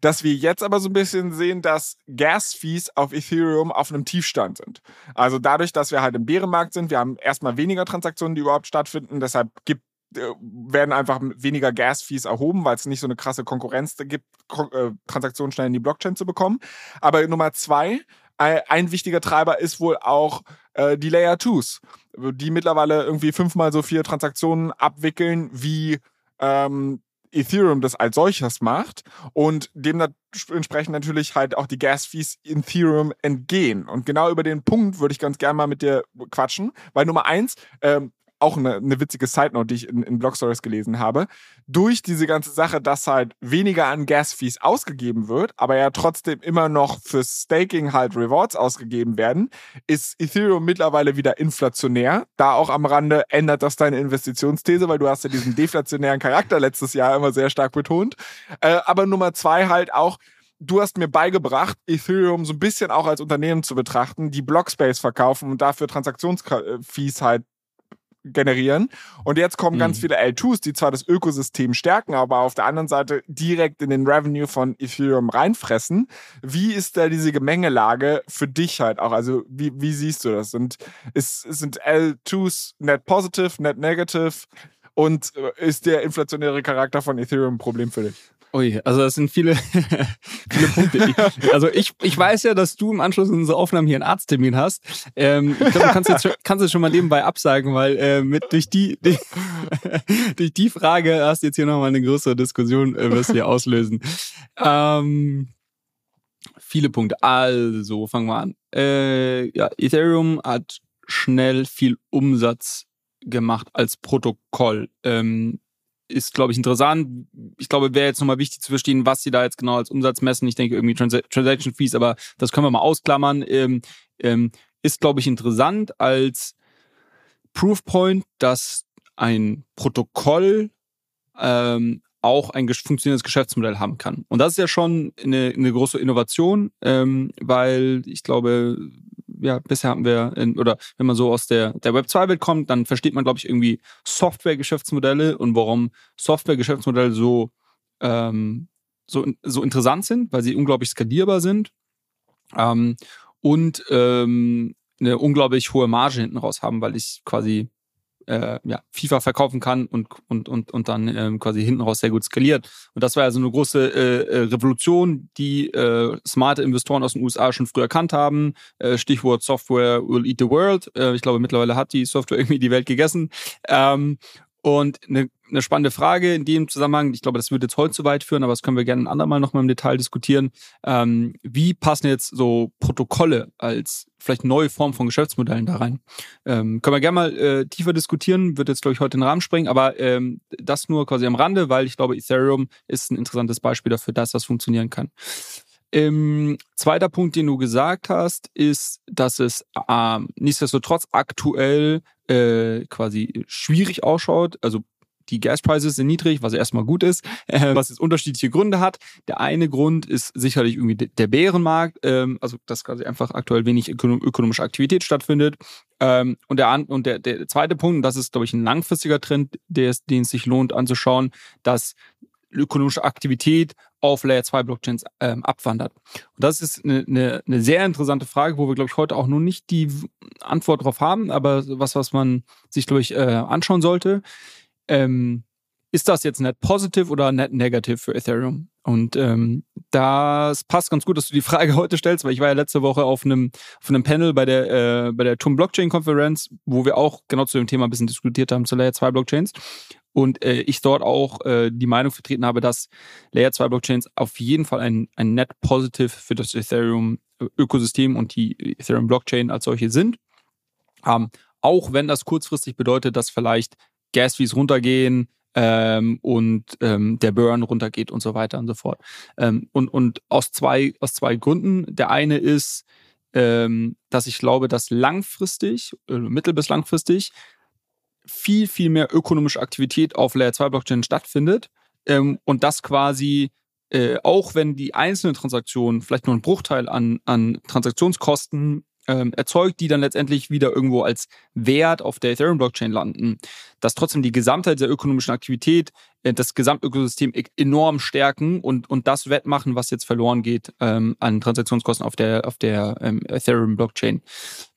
dass wir jetzt aber so ein bisschen sehen, dass Gas-Fees auf Ethereum auf einem Tiefstand sind. Also dadurch, dass wir halt im Bärenmarkt sind, wir haben erstmal weniger Transaktionen, die überhaupt stattfinden, deshalb gibt äh, werden einfach weniger Gas-Fees erhoben, weil es nicht so eine krasse Konkurrenz gibt, äh, Transaktionen schnell in die Blockchain zu bekommen. Aber Nummer zwei, ein wichtiger Treiber ist wohl auch äh, die Layer 2s, die mittlerweile irgendwie fünfmal so viele Transaktionen abwickeln, wie ähm, Ethereum das als solches macht und dementsprechend natürlich halt auch die Gas-Fees in Ethereum entgehen. Und genau über den Punkt würde ich ganz gerne mal mit dir quatschen, weil Nummer eins, ähm, auch eine, eine witzige Side-Note, die ich in, in Blog Stories gelesen habe. Durch diese ganze Sache, dass halt weniger an Gas-Fees ausgegeben wird, aber ja trotzdem immer noch fürs Staking halt Rewards ausgegeben werden, ist Ethereum mittlerweile wieder inflationär. Da auch am Rande ändert das deine Investitionsthese, weil du hast ja diesen deflationären Charakter letztes Jahr immer sehr stark betont. Äh, aber Nummer zwei halt auch, du hast mir beigebracht, Ethereum so ein bisschen auch als Unternehmen zu betrachten, die Blockspace verkaufen und dafür Transaktionsfees halt generieren. Und jetzt kommen mhm. ganz viele L2s, die zwar das Ökosystem stärken, aber auf der anderen Seite direkt in den Revenue von Ethereum reinfressen. Wie ist da diese Gemengelage für dich halt auch? Also wie, wie siehst du das? Und ist, sind L2s net positive, net negative? Und äh, ist der inflationäre Charakter von Ethereum ein Problem für dich? Ui, also das sind viele, viele Punkte. also ich, ich weiß ja, dass du im Anschluss an unsere Aufnahmen hier einen Arzttermin hast. Ähm, ich glaube, du kannst jetzt schon, kannst es schon mal nebenbei absagen, weil äh, mit durch die, die durch die Frage hast du jetzt hier nochmal eine größere Diskussion, äh, wirst du hier auslösen. Ähm, viele Punkte. Also, fangen wir an. Äh, ja, Ethereum hat schnell viel Umsatz gemacht als Protokoll. Ähm, ist, glaube ich, interessant. Ich glaube, wäre jetzt nochmal wichtig zu verstehen, was sie da jetzt genau als Umsatz messen. Ich denke irgendwie Trans Transaction Fees, aber das können wir mal ausklammern. Ähm, ähm, ist, glaube ich, interessant als Proofpoint, dass ein Protokoll ähm, auch ein funktionierendes Geschäftsmodell haben kann. Und das ist ja schon eine, eine große Innovation, ähm, weil ich glaube, ja, bisher haben wir, in, oder wenn man so aus der, der Web 2-Welt kommt, dann versteht man, glaube ich, irgendwie Software-Geschäftsmodelle und warum Software-Geschäftsmodelle so, ähm, so, so interessant sind, weil sie unglaublich skalierbar sind ähm, und ähm, eine unglaublich hohe Marge hinten raus haben, weil ich quasi äh, ja, FIFA verkaufen kann und, und, und, und dann ähm, quasi hinten raus sehr gut skaliert. Und das war ja so eine große äh, äh Revolution, die äh, smarte Investoren aus den USA schon früh erkannt haben. Äh, Stichwort Software will eat the world. Äh, ich glaube, mittlerweile hat die Software irgendwie die Welt gegessen. Ähm, und eine, eine spannende Frage in dem Zusammenhang, ich glaube, das würde jetzt heute zu weit führen, aber das können wir gerne ein andermal nochmal im Detail diskutieren. Ähm, wie passen jetzt so Protokolle als vielleicht neue Form von Geschäftsmodellen da rein? Ähm, können wir gerne mal äh, tiefer diskutieren, wird jetzt, glaube ich, heute den Rahmen sprengen, aber ähm, das nur quasi am Rande, weil ich glaube, Ethereum ist ein interessantes Beispiel dafür, dass das funktionieren kann. Ähm, zweiter Punkt, den du gesagt hast, ist, dass es ähm, nichtsdestotrotz aktuell äh, quasi schwierig ausschaut. Also die Gaspreise sind niedrig, was erstmal gut ist, äh, was jetzt unterschiedliche Gründe hat. Der eine Grund ist sicherlich irgendwie der Bärenmarkt, ähm, also dass quasi einfach aktuell wenig ökonom ökonomische Aktivität stattfindet. Ähm, und der, und der, der zweite Punkt, und das ist, glaube ich, ein langfristiger Trend, der, den es sich lohnt anzuschauen, dass ökonomische Aktivität auf Layer 2 Blockchains ähm, abwandert. Und das ist eine, eine, eine sehr interessante Frage, wo wir, glaube ich, heute auch noch nicht die Antwort drauf haben, aber was, was man sich, glaube ich, äh, anschauen sollte. Ähm, ist das jetzt net positive oder net negative für Ethereum? Und ähm, das passt ganz gut, dass du die Frage heute stellst, weil ich war ja letzte Woche auf einem, auf einem Panel bei der, äh, bei der TUM Blockchain Konferenz, wo wir auch genau zu dem Thema ein bisschen diskutiert haben, zu Layer 2 Blockchains und äh, ich dort auch äh, die Meinung vertreten habe, dass Layer 2 Blockchains auf jeden Fall ein, ein Net Positive für das Ethereum-Ökosystem und die Ethereum-Blockchain als solche sind. Ähm, auch wenn das kurzfristig bedeutet, dass vielleicht Gas-Fees runtergehen ähm, und ähm, der Burn runtergeht und so weiter und so fort. Ähm, und und aus, zwei, aus zwei Gründen. Der eine ist, ähm, dass ich glaube, dass langfristig, äh, mittel- bis langfristig, viel, viel mehr ökonomische Aktivität auf Layer 2 Blockchain stattfindet ähm, und das quasi äh, auch wenn die einzelne Transaktion vielleicht nur einen Bruchteil an, an Transaktionskosten ähm, erzeugt, die dann letztendlich wieder irgendwo als Wert auf der Ethereum-Blockchain landen, dass trotzdem die Gesamtheit der ökonomischen Aktivität äh, das Gesamtökosystem e-, enorm stärken und, und das wettmachen, was jetzt verloren geht ähm, an Transaktionskosten auf der, auf der ähm, Ethereum-Blockchain.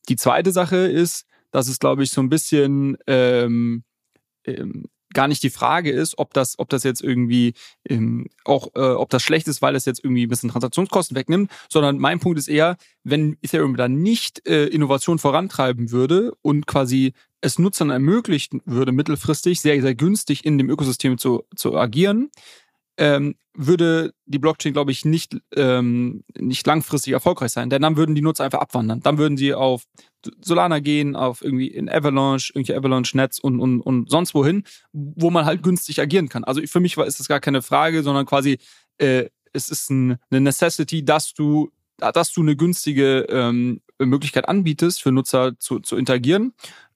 Die zweite Sache ist, dass es, glaube ich, so ein bisschen ähm, ähm, gar nicht die Frage ist, ob das, ob das jetzt irgendwie ähm, auch, äh, ob das schlecht ist, weil es jetzt irgendwie ein bisschen Transaktionskosten wegnimmt, sondern mein Punkt ist eher, wenn Ethereum da nicht äh, Innovation vorantreiben würde und quasi es Nutzern ermöglichen würde, mittelfristig sehr, sehr günstig in dem Ökosystem zu, zu agieren, ähm, würde die Blockchain, glaube ich, nicht, ähm, nicht langfristig erfolgreich sein. Denn dann würden die Nutzer einfach abwandern. Dann würden sie auf Solana gehen, auf irgendwie in Avalanche, irgendwelche Avalanche-Netz und, und, und sonst wohin, wo man halt günstig agieren kann. Also für mich ist das gar keine Frage, sondern quasi äh, es ist ein, eine Necessity, dass du, dass du eine günstige ähm, Möglichkeit anbietest, für Nutzer zu, zu interagieren.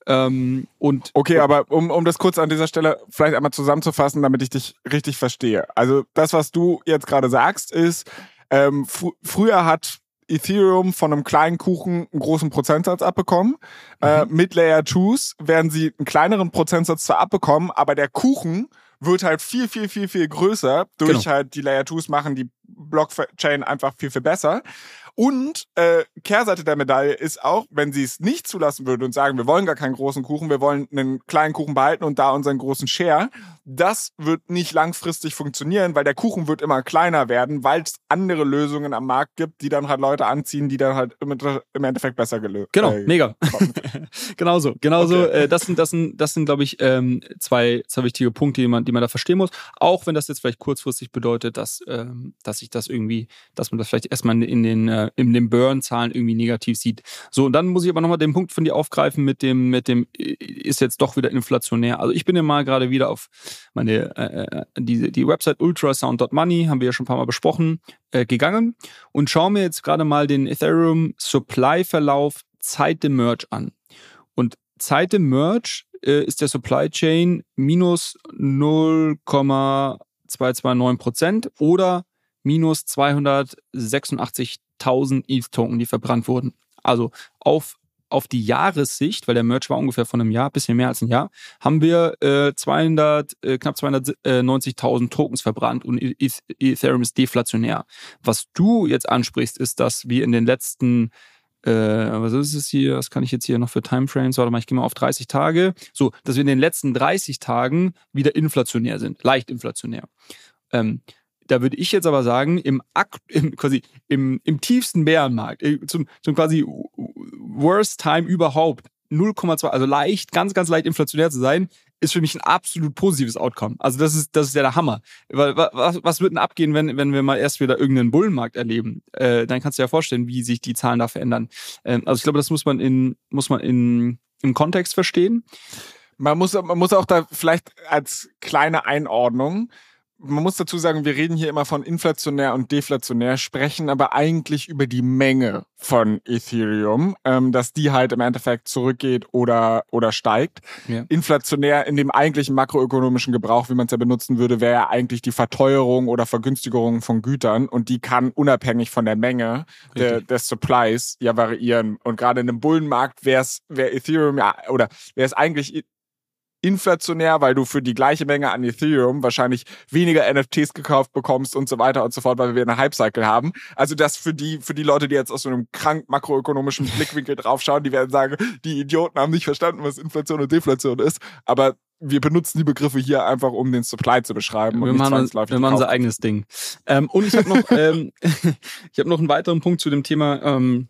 Ähm, und okay, aber um, um das kurz an dieser Stelle vielleicht einmal zusammenzufassen, damit ich dich richtig verstehe. Also das, was du jetzt gerade sagst, ist, ähm, fr früher hat Ethereum von einem kleinen Kuchen einen großen Prozentsatz abbekommen. Äh, mhm. Äh, mit Layer 2s werden sie einen kleineren Prozentsatz zwar abbekommen, aber der Kuchen wird halt viel, viel, viel, viel größer. Durch genau. halt die Layer 2s machen die Blockchain einfach viel, viel besser. Und äh, Kehrseite der Medaille ist auch, wenn sie es nicht zulassen würden und sagen, wir wollen gar keinen großen Kuchen, wir wollen einen kleinen Kuchen behalten und da unseren großen Share, das wird nicht langfristig funktionieren, weil der Kuchen wird immer kleiner werden, weil es andere Lösungen am Markt gibt, die dann halt Leute anziehen, die dann halt im, Endeffekt besser gelöst. Genau, äh, mega. genauso, genauso. Okay. Äh, das sind, das sind, das sind, glaube ich, ähm, zwei, zwei wichtige Punkte, die man, die man da verstehen muss. Auch wenn das jetzt vielleicht kurzfristig bedeutet, dass, ähm, dass sich das irgendwie, dass man das vielleicht erstmal in den äh, in den Burn-Zahlen irgendwie negativ sieht. So, und dann muss ich aber nochmal den Punkt von dir aufgreifen mit dem, mit dem, ist jetzt doch wieder inflationär. Also ich bin ja mal gerade wieder auf meine, äh, äh die, die Website ultrasound.money, haben wir ja schon ein paar Mal besprochen, äh, gegangen und schaue mir jetzt gerade mal den Ethereum Supply-Verlauf Zeit dem Merge an. Und Zeit dem Merge äh, ist der Supply Chain minus 0,229 Prozent oder minus 286.000 ETH-Token, die verbrannt wurden. Also auf, auf die Jahressicht, weil der Merch war ungefähr von einem Jahr, bisschen mehr als ein Jahr, haben wir äh, 200, äh, knapp 290.000 Tokens verbrannt und e-, e-, Ethereum ist deflationär. Was du jetzt ansprichst, ist, dass wir in den letzten äh, was ist es hier, was kann ich jetzt hier noch für Timeframes, warte mal, ich gehe mal auf 30 Tage, so, dass wir in den letzten 30 Tagen wieder inflationär sind, leicht inflationär. Ähm, da würde ich jetzt aber sagen, im, im, quasi im, im tiefsten Bärenmarkt, äh, zum, zum quasi worst time überhaupt, 0,2, also leicht, ganz, ganz leicht inflationär zu sein, ist für mich ein absolut positives Outcome. Also das ist, das ist ja der Hammer. Was, was wird denn abgehen, wenn, wenn wir mal erst wieder irgendeinen Bullenmarkt erleben? Äh, dann kannst du dir ja vorstellen, wie sich die Zahlen da verändern. Ähm, also ich glaube, das muss man in, muss man in, im Kontext verstehen. Man muss, man muss auch da vielleicht als kleine Einordnung man muss dazu sagen, wir reden hier immer von inflationär und deflationär, sprechen aber eigentlich über die Menge von Ethereum, ähm, dass die halt im Endeffekt zurückgeht oder, oder steigt. Ja. Inflationär in dem eigentlichen makroökonomischen Gebrauch, wie man es ja benutzen würde, wäre ja eigentlich die Verteuerung oder Vergünstigung von Gütern und die kann unabhängig von der Menge der, des Supplies ja variieren. Und gerade in einem Bullenmarkt wäre es wär Ethereum ja oder wäre es eigentlich inflationär, weil du für die gleiche Menge an Ethereum wahrscheinlich weniger NFTs gekauft bekommst und so weiter und so fort, weil wir eine Hype-Cycle haben. Also das für die, für die Leute, die jetzt aus so einem krank makroökonomischen Blickwinkel draufschauen, die werden sagen, die Idioten haben nicht verstanden, was Inflation und Deflation ist. Aber wir benutzen die Begriffe hier einfach, um den Supply zu beschreiben. Wir machen, wir machen unser eigenes Ding. Ähm, und ich habe noch, ähm, ich habe noch einen weiteren Punkt zu dem Thema ähm,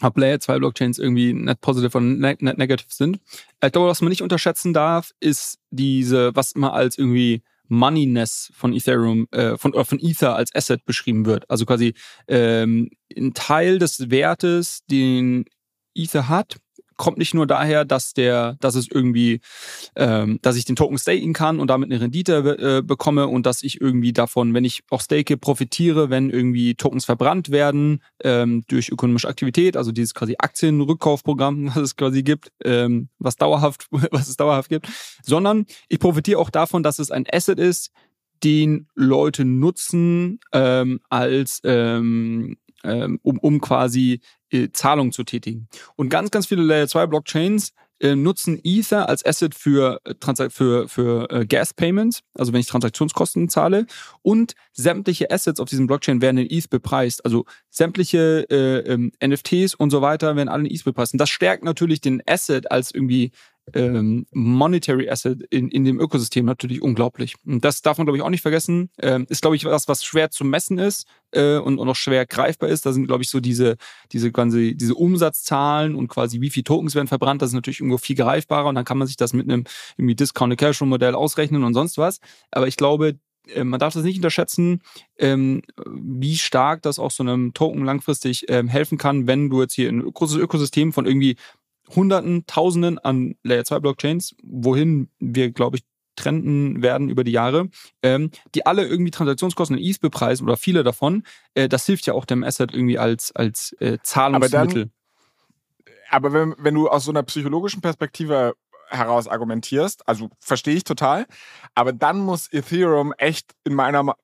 ob Layer 2 Blockchains irgendwie net positive und net, net negative sind. Ich glaube, was man nicht unterschätzen darf, ist diese, was immer als irgendwie Moneyness von Ethereum, äh, von, oder von Ether als Asset beschrieben wird. Also quasi ähm, ein Teil des Wertes, den Ether hat, kommt nicht nur daher, dass der, dass es irgendwie, ähm, dass ich den Token staken kann und damit eine Rendite äh, bekomme und dass ich irgendwie davon, wenn ich auch stake, profitiere, wenn irgendwie Tokens verbrannt werden ähm, durch ökonomische Aktivität, also dieses quasi Aktienrückkaufprogramm, was es quasi gibt, ähm, was dauerhaft, was es dauerhaft gibt, sondern ich profitiere auch davon, dass es ein Asset ist, den Leute nutzen ähm, als ähm, ähm, um, um quasi äh, Zahlungen zu tätigen. Und ganz, ganz viele Layer 2 Blockchains äh, nutzen Ether als Asset für, äh, für, für äh, Gas Payments, also wenn ich Transaktionskosten zahle. Und sämtliche Assets auf diesem Blockchain werden in ETH bepreist. Also sämtliche äh, ähm, NFTs und so weiter werden alle in ETH bepreist. Und das stärkt natürlich den Asset als irgendwie ähm, Monetary Asset in, in dem Ökosystem natürlich unglaublich. Und das darf man, glaube ich, auch nicht vergessen. Ähm, ist, glaube ich, was, was schwer zu messen ist äh, und, und auch schwer greifbar ist. Da sind, glaube ich, so diese, diese ganze, diese Umsatzzahlen und quasi wie viel Tokens werden verbrannt, das ist natürlich irgendwo viel greifbarer und dann kann man sich das mit einem irgendwie Discounted Cash Modell ausrechnen und sonst was. Aber ich glaube, äh, man darf das nicht unterschätzen, ähm, wie stark das auch so einem Token langfristig ähm, helfen kann, wenn du jetzt hier ein großes Ökosystem von irgendwie Hunderten, Tausenden an Layer 2 Blockchains, wohin wir, glaube ich, trenden werden über die Jahre, ähm, die alle irgendwie Transaktionskosten in ETH bepreisen oder viele davon. Äh, das hilft ja auch dem Asset irgendwie als, als äh, Zahlungsmittel. Aber, dann, aber wenn, wenn du aus so einer psychologischen Perspektive heraus argumentierst, also verstehe ich total, aber dann muss Ethereum echt in meiner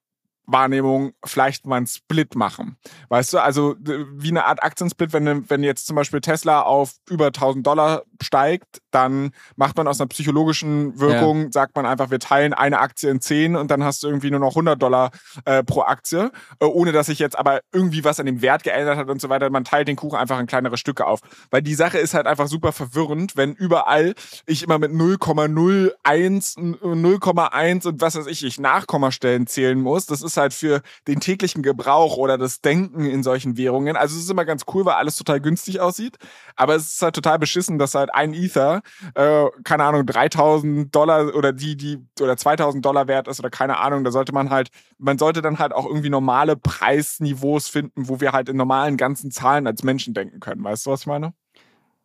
Wahrnehmung vielleicht mal einen Split machen. Weißt du, also wie eine Art Aktiensplit, wenn, wenn jetzt zum Beispiel Tesla auf über 1000 Dollar steigt, dann macht man aus einer psychologischen Wirkung, ja. sagt man einfach, wir teilen eine Aktie in 10 und dann hast du irgendwie nur noch 100 Dollar äh, pro Aktie, äh, ohne dass sich jetzt aber irgendwie was an dem Wert geändert hat und so weiter. Man teilt den Kuchen einfach in kleinere Stücke auf. Weil die Sache ist halt einfach super verwirrend, wenn überall ich immer mit 0,01, 0,1 und was weiß ich, ich Nachkommastellen zählen muss. Das ist halt für den täglichen Gebrauch oder das Denken in solchen Währungen. Also es ist immer ganz cool, weil alles total günstig aussieht. Aber es ist halt total beschissen, dass halt ein Ether, äh, keine Ahnung, 3000 Dollar oder die, die, oder 2000 Dollar wert ist oder keine Ahnung. Da sollte man halt, man sollte dann halt auch irgendwie normale Preisniveaus finden, wo wir halt in normalen ganzen Zahlen als Menschen denken können. Weißt du, was ich meine?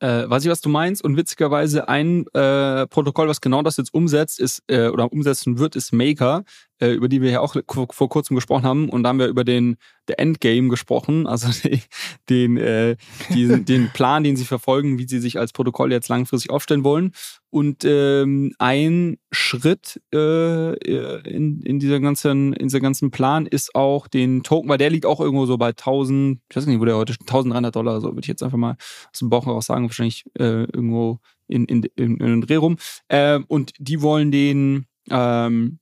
Äh, weiß ich, was du meinst. Und witzigerweise ein äh, Protokoll, was genau das jetzt umsetzt, ist äh, oder umsetzen wird, ist Maker, über die wir ja auch vor, kurzem gesprochen haben. Und da haben wir über den der Endgame gesprochen, also den, den, äh, diesen, den Plan, den sie verfolgen, wie sie sich als Protokoll jetzt langfristig aufstellen wollen. Und ähm, ein Schritt äh, in, in, dieser ganzen, in dieser ganzen Plan ist auch den Token, weil der liegt auch irgendwo so bei 1000, ich weiß nicht, wo der heute 1300 Dollar, so würde ich jetzt einfach mal aus dem Bauch heraus sagen, wahrscheinlich äh, irgendwo in, in, in, in den Dreh rum. Äh, und die wollen den ähm,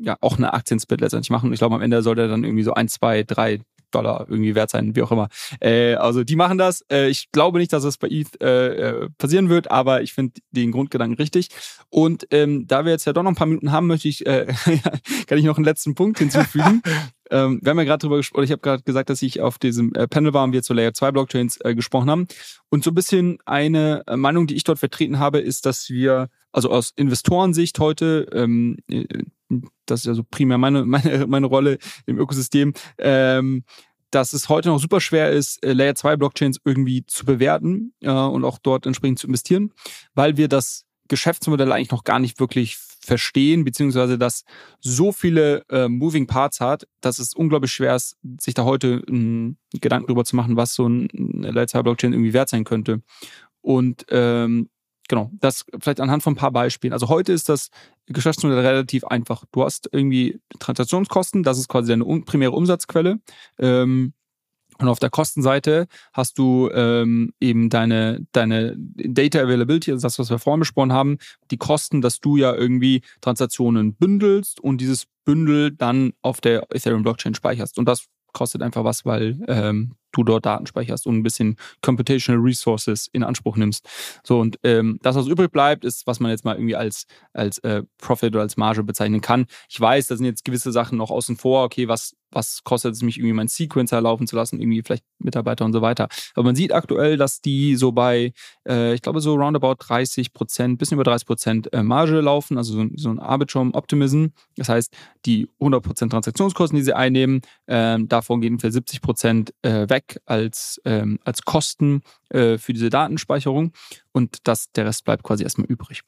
ja auch eine Aktiensplit letztendlich machen. Ich glaube, am Ende soll der dann irgendwie so ein, zwei, drei Dollar irgendwie wert sein, wie auch immer. Äh, also die machen das. Äh, ich glaube nicht, dass das bei ETH äh, äh, passieren wird, aber ich finde den Grundgedanken richtig. Und ähm, da wir jetzt ja doch noch ein paar Minuten haben, möchte ich, äh, kann ich noch einen letzten Punkt hinzufügen. ähm, wir haben ja gerade drüber gesprochen, ich habe gerade gesagt, dass ich auf diesem äh, Panel war und wir zu Layer 2 Blockchains gesprochen haben. Und so ein bisschen eine Meinung, die ich dort vertreten habe, ist, dass wir, also aus Investorensicht heute, ähm, äh, das ist ja so primär meine, meine, meine Rolle im Ökosystem, ähm, dass es heute noch super schwer ist, äh, Layer 2 Blockchains irgendwie zu bewerten äh, und auch dort entsprechend zu investieren, weil wir das Geschäftsmodell eigentlich noch gar nicht wirklich verstehen, beziehungsweise dass so viele äh, Moving Parts hat, dass es unglaublich schwer ist, sich da heute einen Gedanken darüber zu machen, was so ein Layer 2 Blockchain irgendwie wert sein könnte. Und ähm, genau, das vielleicht anhand von ein paar Beispielen. Also heute ist das Geschäftsmodell relativ einfach. Du hast irgendwie Transaktionskosten, das ist quasi deine primäre Umsatzquelle. Ähm, und auf der Kostenseite hast du ähm, eben deine, deine Data Availability, also das, was wir vorhin besprochen haben, die Kosten, dass du ja irgendwie Transaktionen bündelst und dieses Bündel dann auf der Ethereum Blockchain speicherst. Und das kostet einfach was, weil ähm, du dort Daten speicherst und ein bisschen Computational Resources in Anspruch nimmst. So, und ähm, das, was übrig bleibt, ist, was man jetzt mal irgendwie als, als äh, Profit oder als Marge bezeichnen kann. Ich weiß, da sind jetzt gewisse Sachen noch außen vor. Okay, was, was kostet es mich, irgendwie meinen Sequencer laufen zu lassen, irgendwie vielleicht Mitarbeiter und so weiter. Aber man sieht aktuell, dass die so bei, äh, ich glaube, so roundabout 30 Prozent, bisschen über 30 Prozent äh, Marge laufen, also so, so ein Arbitrum Optimism. Das heißt, die 100 Prozent Transaktionskosten, die sie einnehmen, äh, davon gehen für 70 Prozent äh, weg weg als, ähm, als Kosten äh, für diese Datenspeicherung und das, der Rest bleibt quasi erstmal übrig.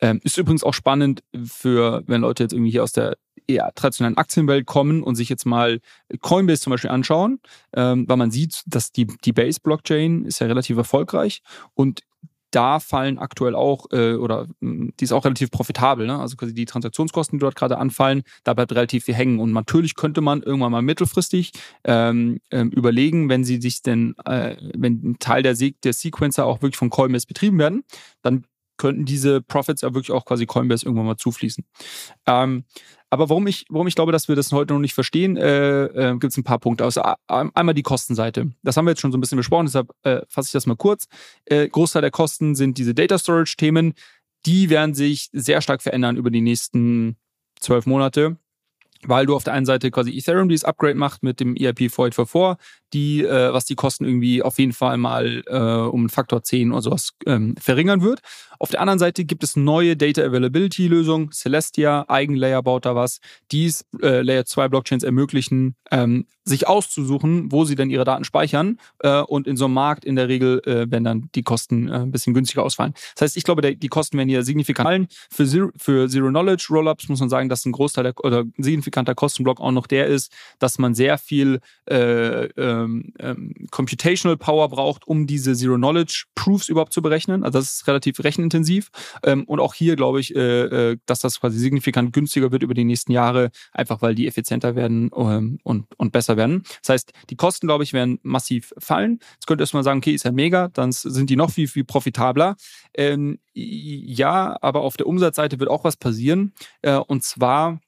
Ähm, ist übrigens auch spannend für, wenn Leute jetzt irgendwie hier aus der eher traditionellen Aktienwelt kommen und sich jetzt mal Coinbase zum Beispiel anschauen, ähm, weil man sieht, dass die, die Base-Blockchain ist ja relativ erfolgreich und da fallen aktuell auch, äh, oder hm, die ist auch relativ profitabel, ne? also quasi die Transaktionskosten, die dort gerade anfallen, da bleibt relativ viel hängen. Und natürlich könnte man irgendwann mal mittelfristig ähm, ähm, überlegen, wenn sie sich denn, äh, wenn ein Teil der, Se der Sequencer auch wirklich von Coinbase betrieben werden, dann könnten diese Profits ja wirklich auch quasi Coinbase irgendwann mal zufließen. Ähm, aber warum ich, warum ich glaube, dass wir das heute noch nicht verstehen, äh, äh, gibt es ein paar Punkte. Also einmal die Kostenseite. Das haben wir jetzt schon so ein bisschen besprochen, deshalb äh, fasse ich das mal kurz. Äh, Großteil der Kosten sind diese Data Storage-Themen. Die werden sich sehr stark verändern über die nächsten zwölf Monate weil du auf der einen Seite quasi Ethereum dieses Upgrade macht mit dem EIP 4844, die, äh, was die Kosten irgendwie auf jeden Fall mal äh, um einen Faktor 10 oder sowas ähm, verringern wird. Auf der anderen Seite gibt es neue Data Availability Lösungen. Celestia, Eigenlayer baut da was, die es äh, Layer 2 Blockchains ermöglichen, ähm, sich auszusuchen, wo sie dann ihre Daten speichern. Äh, und in so einem Markt in der Regel äh, werden dann die Kosten äh, ein bisschen günstiger ausfallen. Das heißt, ich glaube, der, die Kosten werden hier signifikant fallen. Für Zero, für Zero Knowledge Rollups muss man sagen, dass ein Großteil der, oder ein signifikanter Kostenblock auch noch der ist, dass man sehr viel äh, äh, ähm, ähm, Computational Power braucht, um diese Zero-Knowledge-Proofs überhaupt zu berechnen. Also das ist relativ rechenintensiv. Ähm, und auch hier glaube ich, äh, äh, dass das quasi signifikant günstiger wird über die nächsten Jahre, einfach weil die effizienter werden ähm, und, und besser werden. Das heißt, die Kosten, glaube ich, werden massiv fallen. Jetzt könnt ihr erstmal sagen, okay, ist ja mega, dann sind die noch viel, viel profitabler. Ähm, ja, aber auf der Umsatzseite wird auch was passieren. Äh, und zwar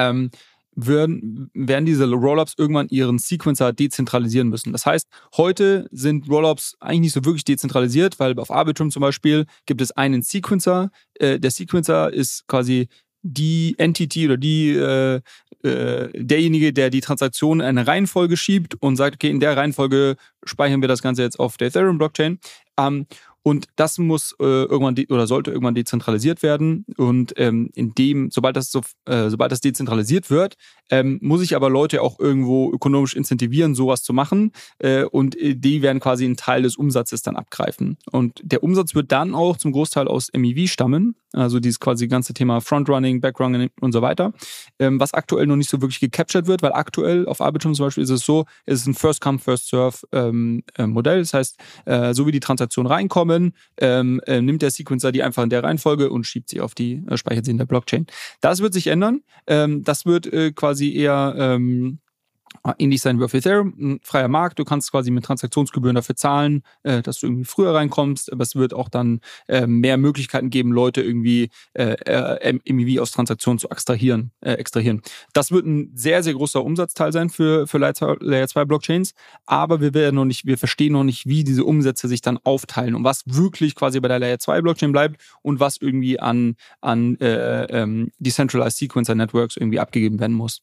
ähm, würden, werden diese Rollups irgendwann ihren Sequencer dezentralisieren müssen. Das heißt, heute sind Rollups eigentlich nicht so wirklich dezentralisiert, weil auf Arbitrum zum Beispiel gibt es einen Sequencer. Äh, der Sequencer ist quasi die Entity oder die äh, äh, derjenige, der die Transaktion in eine Reihenfolge schiebt und sagt, okay, in der Reihenfolge speichern wir das Ganze jetzt auf der Ethereum Blockchain. Ähm, und das muss äh, irgendwann oder sollte irgendwann dezentralisiert werden. Und ähm, in dem, sobald das so, äh, sobald das dezentralisiert wird, ähm, muss ich aber Leute auch irgendwo ökonomisch incentivieren, sowas zu machen. Äh, und äh, die werden quasi einen Teil des Umsatzes dann abgreifen. Und der Umsatz wird dann auch zum Großteil aus MEV stammen. Also dieses quasi ganze Thema Frontrunning, Backrunning und so weiter. Ähm, was aktuell noch nicht so wirklich gecaptured wird, weil aktuell auf Arbitrum zum Beispiel ist es so, es ist ein First-Come, First-Serve ähm, äh. Das heißt, äh, so wie die Transaktionen reinkommen, ähm, äh, nimmt der Sequencer die einfach in der Reihenfolge und schiebt sie auf die, äh, speichert sie in der Blockchain. Das wird sich ändern. Ähm, das wird äh, quasi eher ähm, ähnlich sein wie auf Ethereum, ein freier Markt. Du kannst quasi mit Transaktionsgebühren dafür zahlen, äh, dass du irgendwie früher reinkommst, aber es wird auch dann äh, mehr Möglichkeiten geben, Leute irgendwie äh, äh, MEV aus Transaktionen zu extrahieren, äh, extrahieren. Das wird ein sehr, sehr großer Umsatzteil sein für, für Layer 2 Blockchains, aber wir werden noch nicht, wir verstehen noch nicht, wie diese Umsätze sich dann aufteilen und was wirklich quasi bei der Layer 2 Blockchain bleibt und was irgendwie an, an äh, ähm, Decentralized Sequencer Networks irgendwie abgegeben werden muss.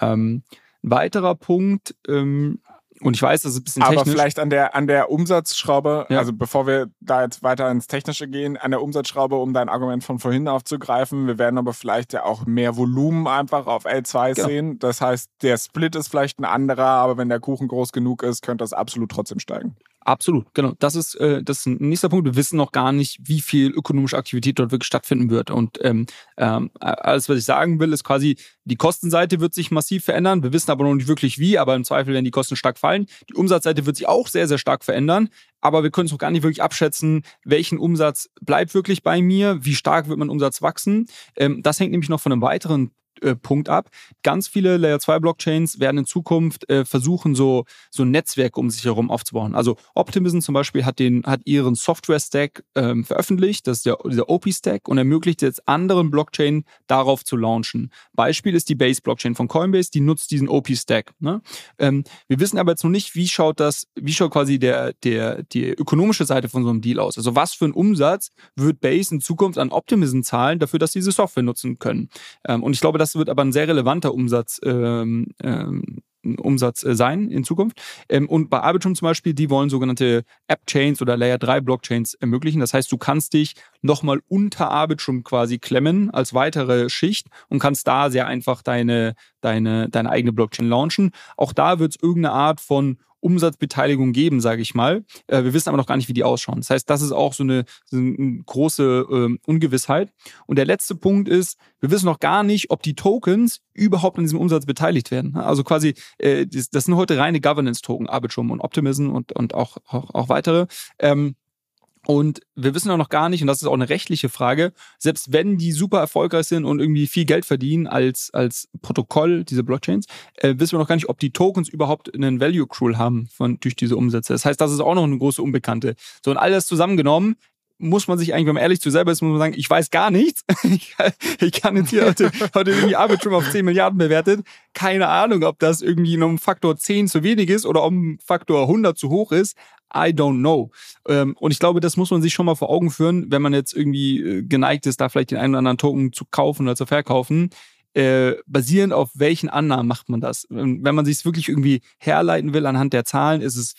Ähm, ein weiterer Punkt, ähm, und ich weiß, das ist ein bisschen technisch. Aber vielleicht an der, an der Umsatzschraube, ja. also bevor wir da jetzt weiter ins Technische gehen, an der Umsatzschraube, um dein Argument von vorhin aufzugreifen, wir werden aber vielleicht ja auch mehr Volumen einfach auf L2 genau. sehen. Das heißt, der Split ist vielleicht ein anderer, aber wenn der Kuchen groß genug ist, könnte das absolut trotzdem steigen. Absolut, genau. Das ist, äh, das ist ein nächster Punkt. Wir wissen noch gar nicht, wie viel ökonomische Aktivität dort wirklich stattfinden wird. Und ähm, ähm, alles, was ich sagen will, ist quasi, die Kostenseite wird sich massiv verändern. Wir wissen aber noch nicht wirklich wie, aber im Zweifel werden die Kosten stark fallen. Die Umsatzseite wird sich auch sehr, sehr stark verändern. Aber wir können es noch gar nicht wirklich abschätzen, welchen Umsatz bleibt wirklich bei mir, wie stark wird mein Umsatz wachsen. Ähm, das hängt nämlich noch von einem weiteren Punkt ab. Ganz viele Layer 2 Blockchains werden in Zukunft äh, versuchen, so, so Netzwerke um sich herum aufzubauen. Also Optimism zum Beispiel hat, den, hat ihren Software-Stack ähm, veröffentlicht, das ist der, dieser OP-Stack und ermöglicht jetzt anderen Blockchain darauf zu launchen. Beispiel ist die Base-Blockchain von Coinbase, die nutzt diesen OP-Stack. Ne? Ähm, wir wissen aber jetzt noch nicht, wie schaut das, wie schaut quasi der, der, die ökonomische Seite von so einem Deal aus. Also was für einen Umsatz wird Base in Zukunft an Optimism zahlen, dafür, dass sie diese Software nutzen können. Ähm, und ich glaube, das wird aber ein sehr relevanter Umsatz ähm, ähm, Umsatz äh, sein in Zukunft. Ähm, und bei Arbitrum zum Beispiel, die wollen sogenannte App-Chains oder Layer 3 Blockchains ermöglichen. Das heißt, du kannst dich nochmal unter Arbitrum quasi klemmen als weitere Schicht und kannst da sehr einfach deine, deine, deine eigene Blockchain launchen. Auch da wird es irgendeine Art von Umsatzbeteiligung geben, sage ich mal. Äh, wir wissen aber noch gar nicht, wie die ausschauen. Das heißt, das ist auch so eine, so eine große äh, Ungewissheit. Und der letzte Punkt ist, wir wissen noch gar nicht, ob die Tokens überhaupt an diesem Umsatz beteiligt werden. Also quasi, äh, das, das sind heute reine Governance-Token, Arbitrum und Optimism und, und auch, auch, auch weitere. Ähm, und wir wissen auch noch gar nicht, und das ist auch eine rechtliche Frage, selbst wenn die super erfolgreich sind und irgendwie viel Geld verdienen als, als Protokoll, diese Blockchains, äh, wissen wir noch gar nicht, ob die Tokens überhaupt einen Value Accrual haben von, durch diese Umsätze. Das heißt, das ist auch noch eine große Unbekannte. So, und all das zusammengenommen muss man sich eigentlich, wenn man ehrlich zu selber ist, muss man sagen, ich weiß gar nichts. ich, ich kann jetzt hier heute, heute irgendwie Arbitrum auf 10 Milliarden bewertet. Keine Ahnung, ob das irgendwie um Faktor 10 zu wenig ist oder um Faktor 100 zu hoch ist. I don't know. Ähm, und ich glaube, das muss man sich schon mal vor Augen führen, wenn man jetzt irgendwie äh, geneigt ist, da vielleicht den einen oder anderen Token zu kaufen oder zu verkaufen. Äh, basierend auf welchen Annahmen macht man das? Wenn man sich es wirklich irgendwie herleiten will anhand der Zahlen, ist es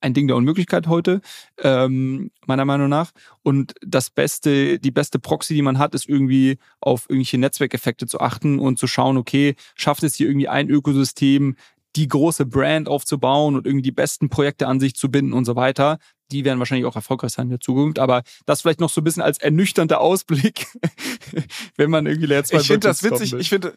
ein Ding der Unmöglichkeit heute, ähm, meiner Meinung nach. Und das beste, die beste Proxy, die man hat, ist irgendwie auf irgendwelche Netzwerkeffekte zu achten und zu schauen, okay, schafft es hier irgendwie ein Ökosystem, die große Brand aufzubauen und irgendwie die besten Projekte an sich zu binden und so weiter. Die werden wahrscheinlich auch erfolgreich sein in der Zukunft. Aber das vielleicht noch so ein bisschen als ernüchternder Ausblick, wenn man irgendwie Layer 2 Ich finde das witzig. Ich finde,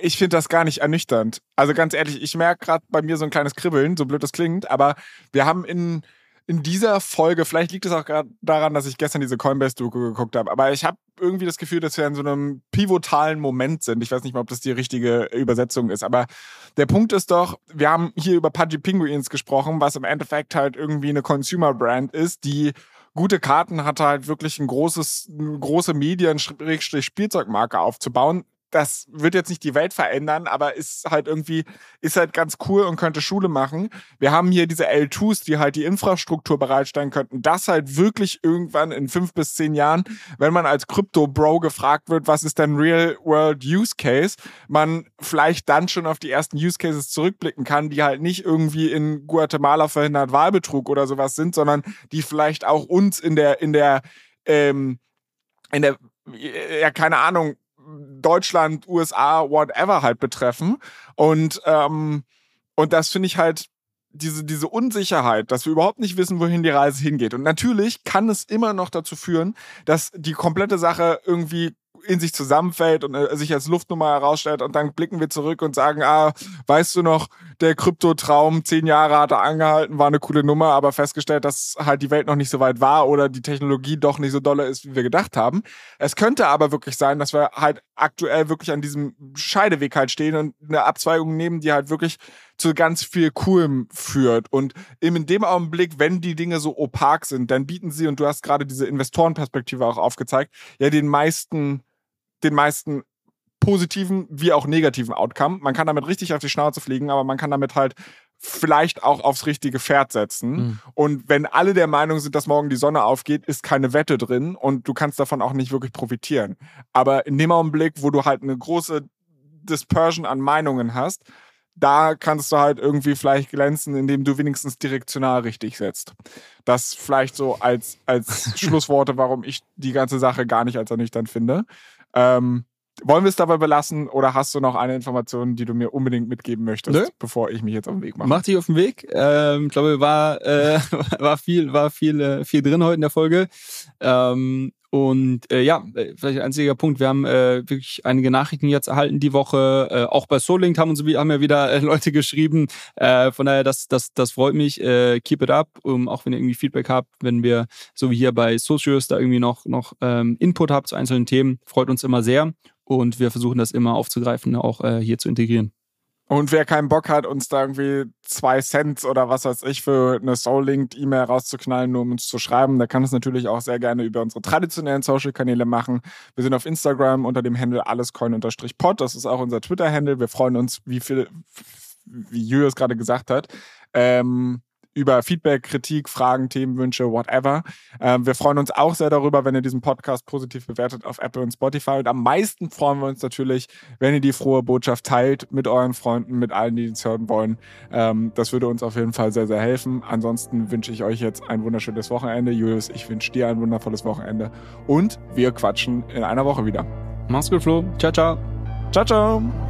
ich finde das gar nicht ernüchternd. Also ganz ehrlich, ich merke gerade bei mir so ein kleines Kribbeln, so blöd das klingt, aber wir haben in in dieser Folge, vielleicht liegt es auch gerade daran, dass ich gestern diese Coinbase-Doku geguckt habe, aber ich habe irgendwie das Gefühl, dass wir in so einem pivotalen Moment sind. Ich weiß nicht mal, ob das die richtige Übersetzung ist, aber der Punkt ist doch, wir haben hier über Pudgy Penguins gesprochen, was im Endeffekt halt irgendwie eine Consumer-Brand ist, die gute Karten hat halt wirklich ein großes, eine große Medien-Spielzeugmarke aufzubauen das wird jetzt nicht die Welt verändern, aber ist halt irgendwie, ist halt ganz cool und könnte Schule machen. Wir haben hier diese L2s, die halt die Infrastruktur bereitstellen könnten. Das halt wirklich irgendwann in fünf bis zehn Jahren, wenn man als Crypto-Bro gefragt wird, was ist denn Real-World-Use-Case, man vielleicht dann schon auf die ersten Use-Cases zurückblicken kann, die halt nicht irgendwie in Guatemala verhindert Wahlbetrug oder sowas sind, sondern die vielleicht auch uns in der, in der, ähm, in der, ja, keine Ahnung, Deutschland, USA, whatever halt betreffen. Und, ähm, und das finde ich halt diese, diese Unsicherheit, dass wir überhaupt nicht wissen, wohin die Reise hingeht. Und natürlich kann es immer noch dazu führen, dass die komplette Sache irgendwie in sich zusammenfällt und äh, sich als Luftnummer herausstellt und dann blicken wir zurück und sagen, ah, weißt du noch, der Kryptotraum, zehn Jahre hat er angehalten, war eine coole Nummer, aber festgestellt, dass halt die Welt noch nicht so weit war oder die Technologie doch nicht so dolle ist, wie wir gedacht haben. Es könnte aber wirklich sein, dass wir halt aktuell wirklich an diesem Scheideweg halt stehen und eine Abzweigung nehmen, die halt wirklich zu ganz viel Coolem führt. Und in dem Augenblick, wenn die Dinge so opak sind, dann bieten sie, und du hast gerade diese Investorenperspektive auch aufgezeigt, ja den meisten, den meisten positiven wie auch negativen Outcome. Man kann damit richtig auf die Schnauze fliegen, aber man kann damit halt vielleicht auch aufs richtige Pferd setzen. Mhm. Und wenn alle der Meinung sind, dass morgen die Sonne aufgeht, ist keine Wette drin und du kannst davon auch nicht wirklich profitieren. Aber in dem Augenblick, wo du halt eine große Dispersion an Meinungen hast, da kannst du halt irgendwie vielleicht glänzen, indem du wenigstens direktional richtig setzt. Das vielleicht so als, als Schlussworte, warum ich die ganze Sache gar nicht als ernüchternd finde. Ähm, wollen wir es dabei belassen oder hast du noch eine Information, die du mir unbedingt mitgeben möchtest, Nö. bevor ich mich jetzt auf den Weg mache? Mach dich auf den Weg. Ähm, ich glaube, war, äh, war viel, war viel, äh, viel drin heute in der Folge. Ähm, und äh, ja, äh, vielleicht ein einziger Punkt. Wir haben äh, wirklich einige Nachrichten jetzt erhalten die Woche. Äh, auch bei Soulink haben uns haben ja wieder äh, Leute geschrieben. Äh, von daher, das, das, das freut mich. Äh, keep it up. Um, auch wenn ihr irgendwie Feedback habt, wenn wir so wie hier bei Socios da irgendwie noch, noch ähm, Input habt zu einzelnen Themen, freut uns immer sehr. Und wir versuchen das immer aufzugreifen, auch äh, hier zu integrieren. Und wer keinen Bock hat, uns da irgendwie zwei Cent oder was weiß ich für eine Soul-Linked-E-Mail rauszuknallen, nur um uns zu schreiben, der kann es natürlich auch sehr gerne über unsere traditionellen Social-Kanäle machen. Wir sind auf Instagram unter dem Handle allescoin-pod. Das ist auch unser Twitter-Handle. Wir freuen uns, wie viel, wie Julius gerade gesagt hat. Ähm, über Feedback, Kritik, Fragen, Themenwünsche, whatever. Ähm, wir freuen uns auch sehr darüber, wenn ihr diesen Podcast positiv bewertet auf Apple und Spotify. Und am meisten freuen wir uns natürlich, wenn ihr die frohe Botschaft teilt mit euren Freunden, mit allen, die es hören wollen. Ähm, das würde uns auf jeden Fall sehr, sehr helfen. Ansonsten wünsche ich euch jetzt ein wunderschönes Wochenende. Julius, ich wünsche dir ein wundervolles Wochenende. Und wir quatschen in einer Woche wieder. Mach's gut, Flo. Ciao, ciao. Ciao, ciao.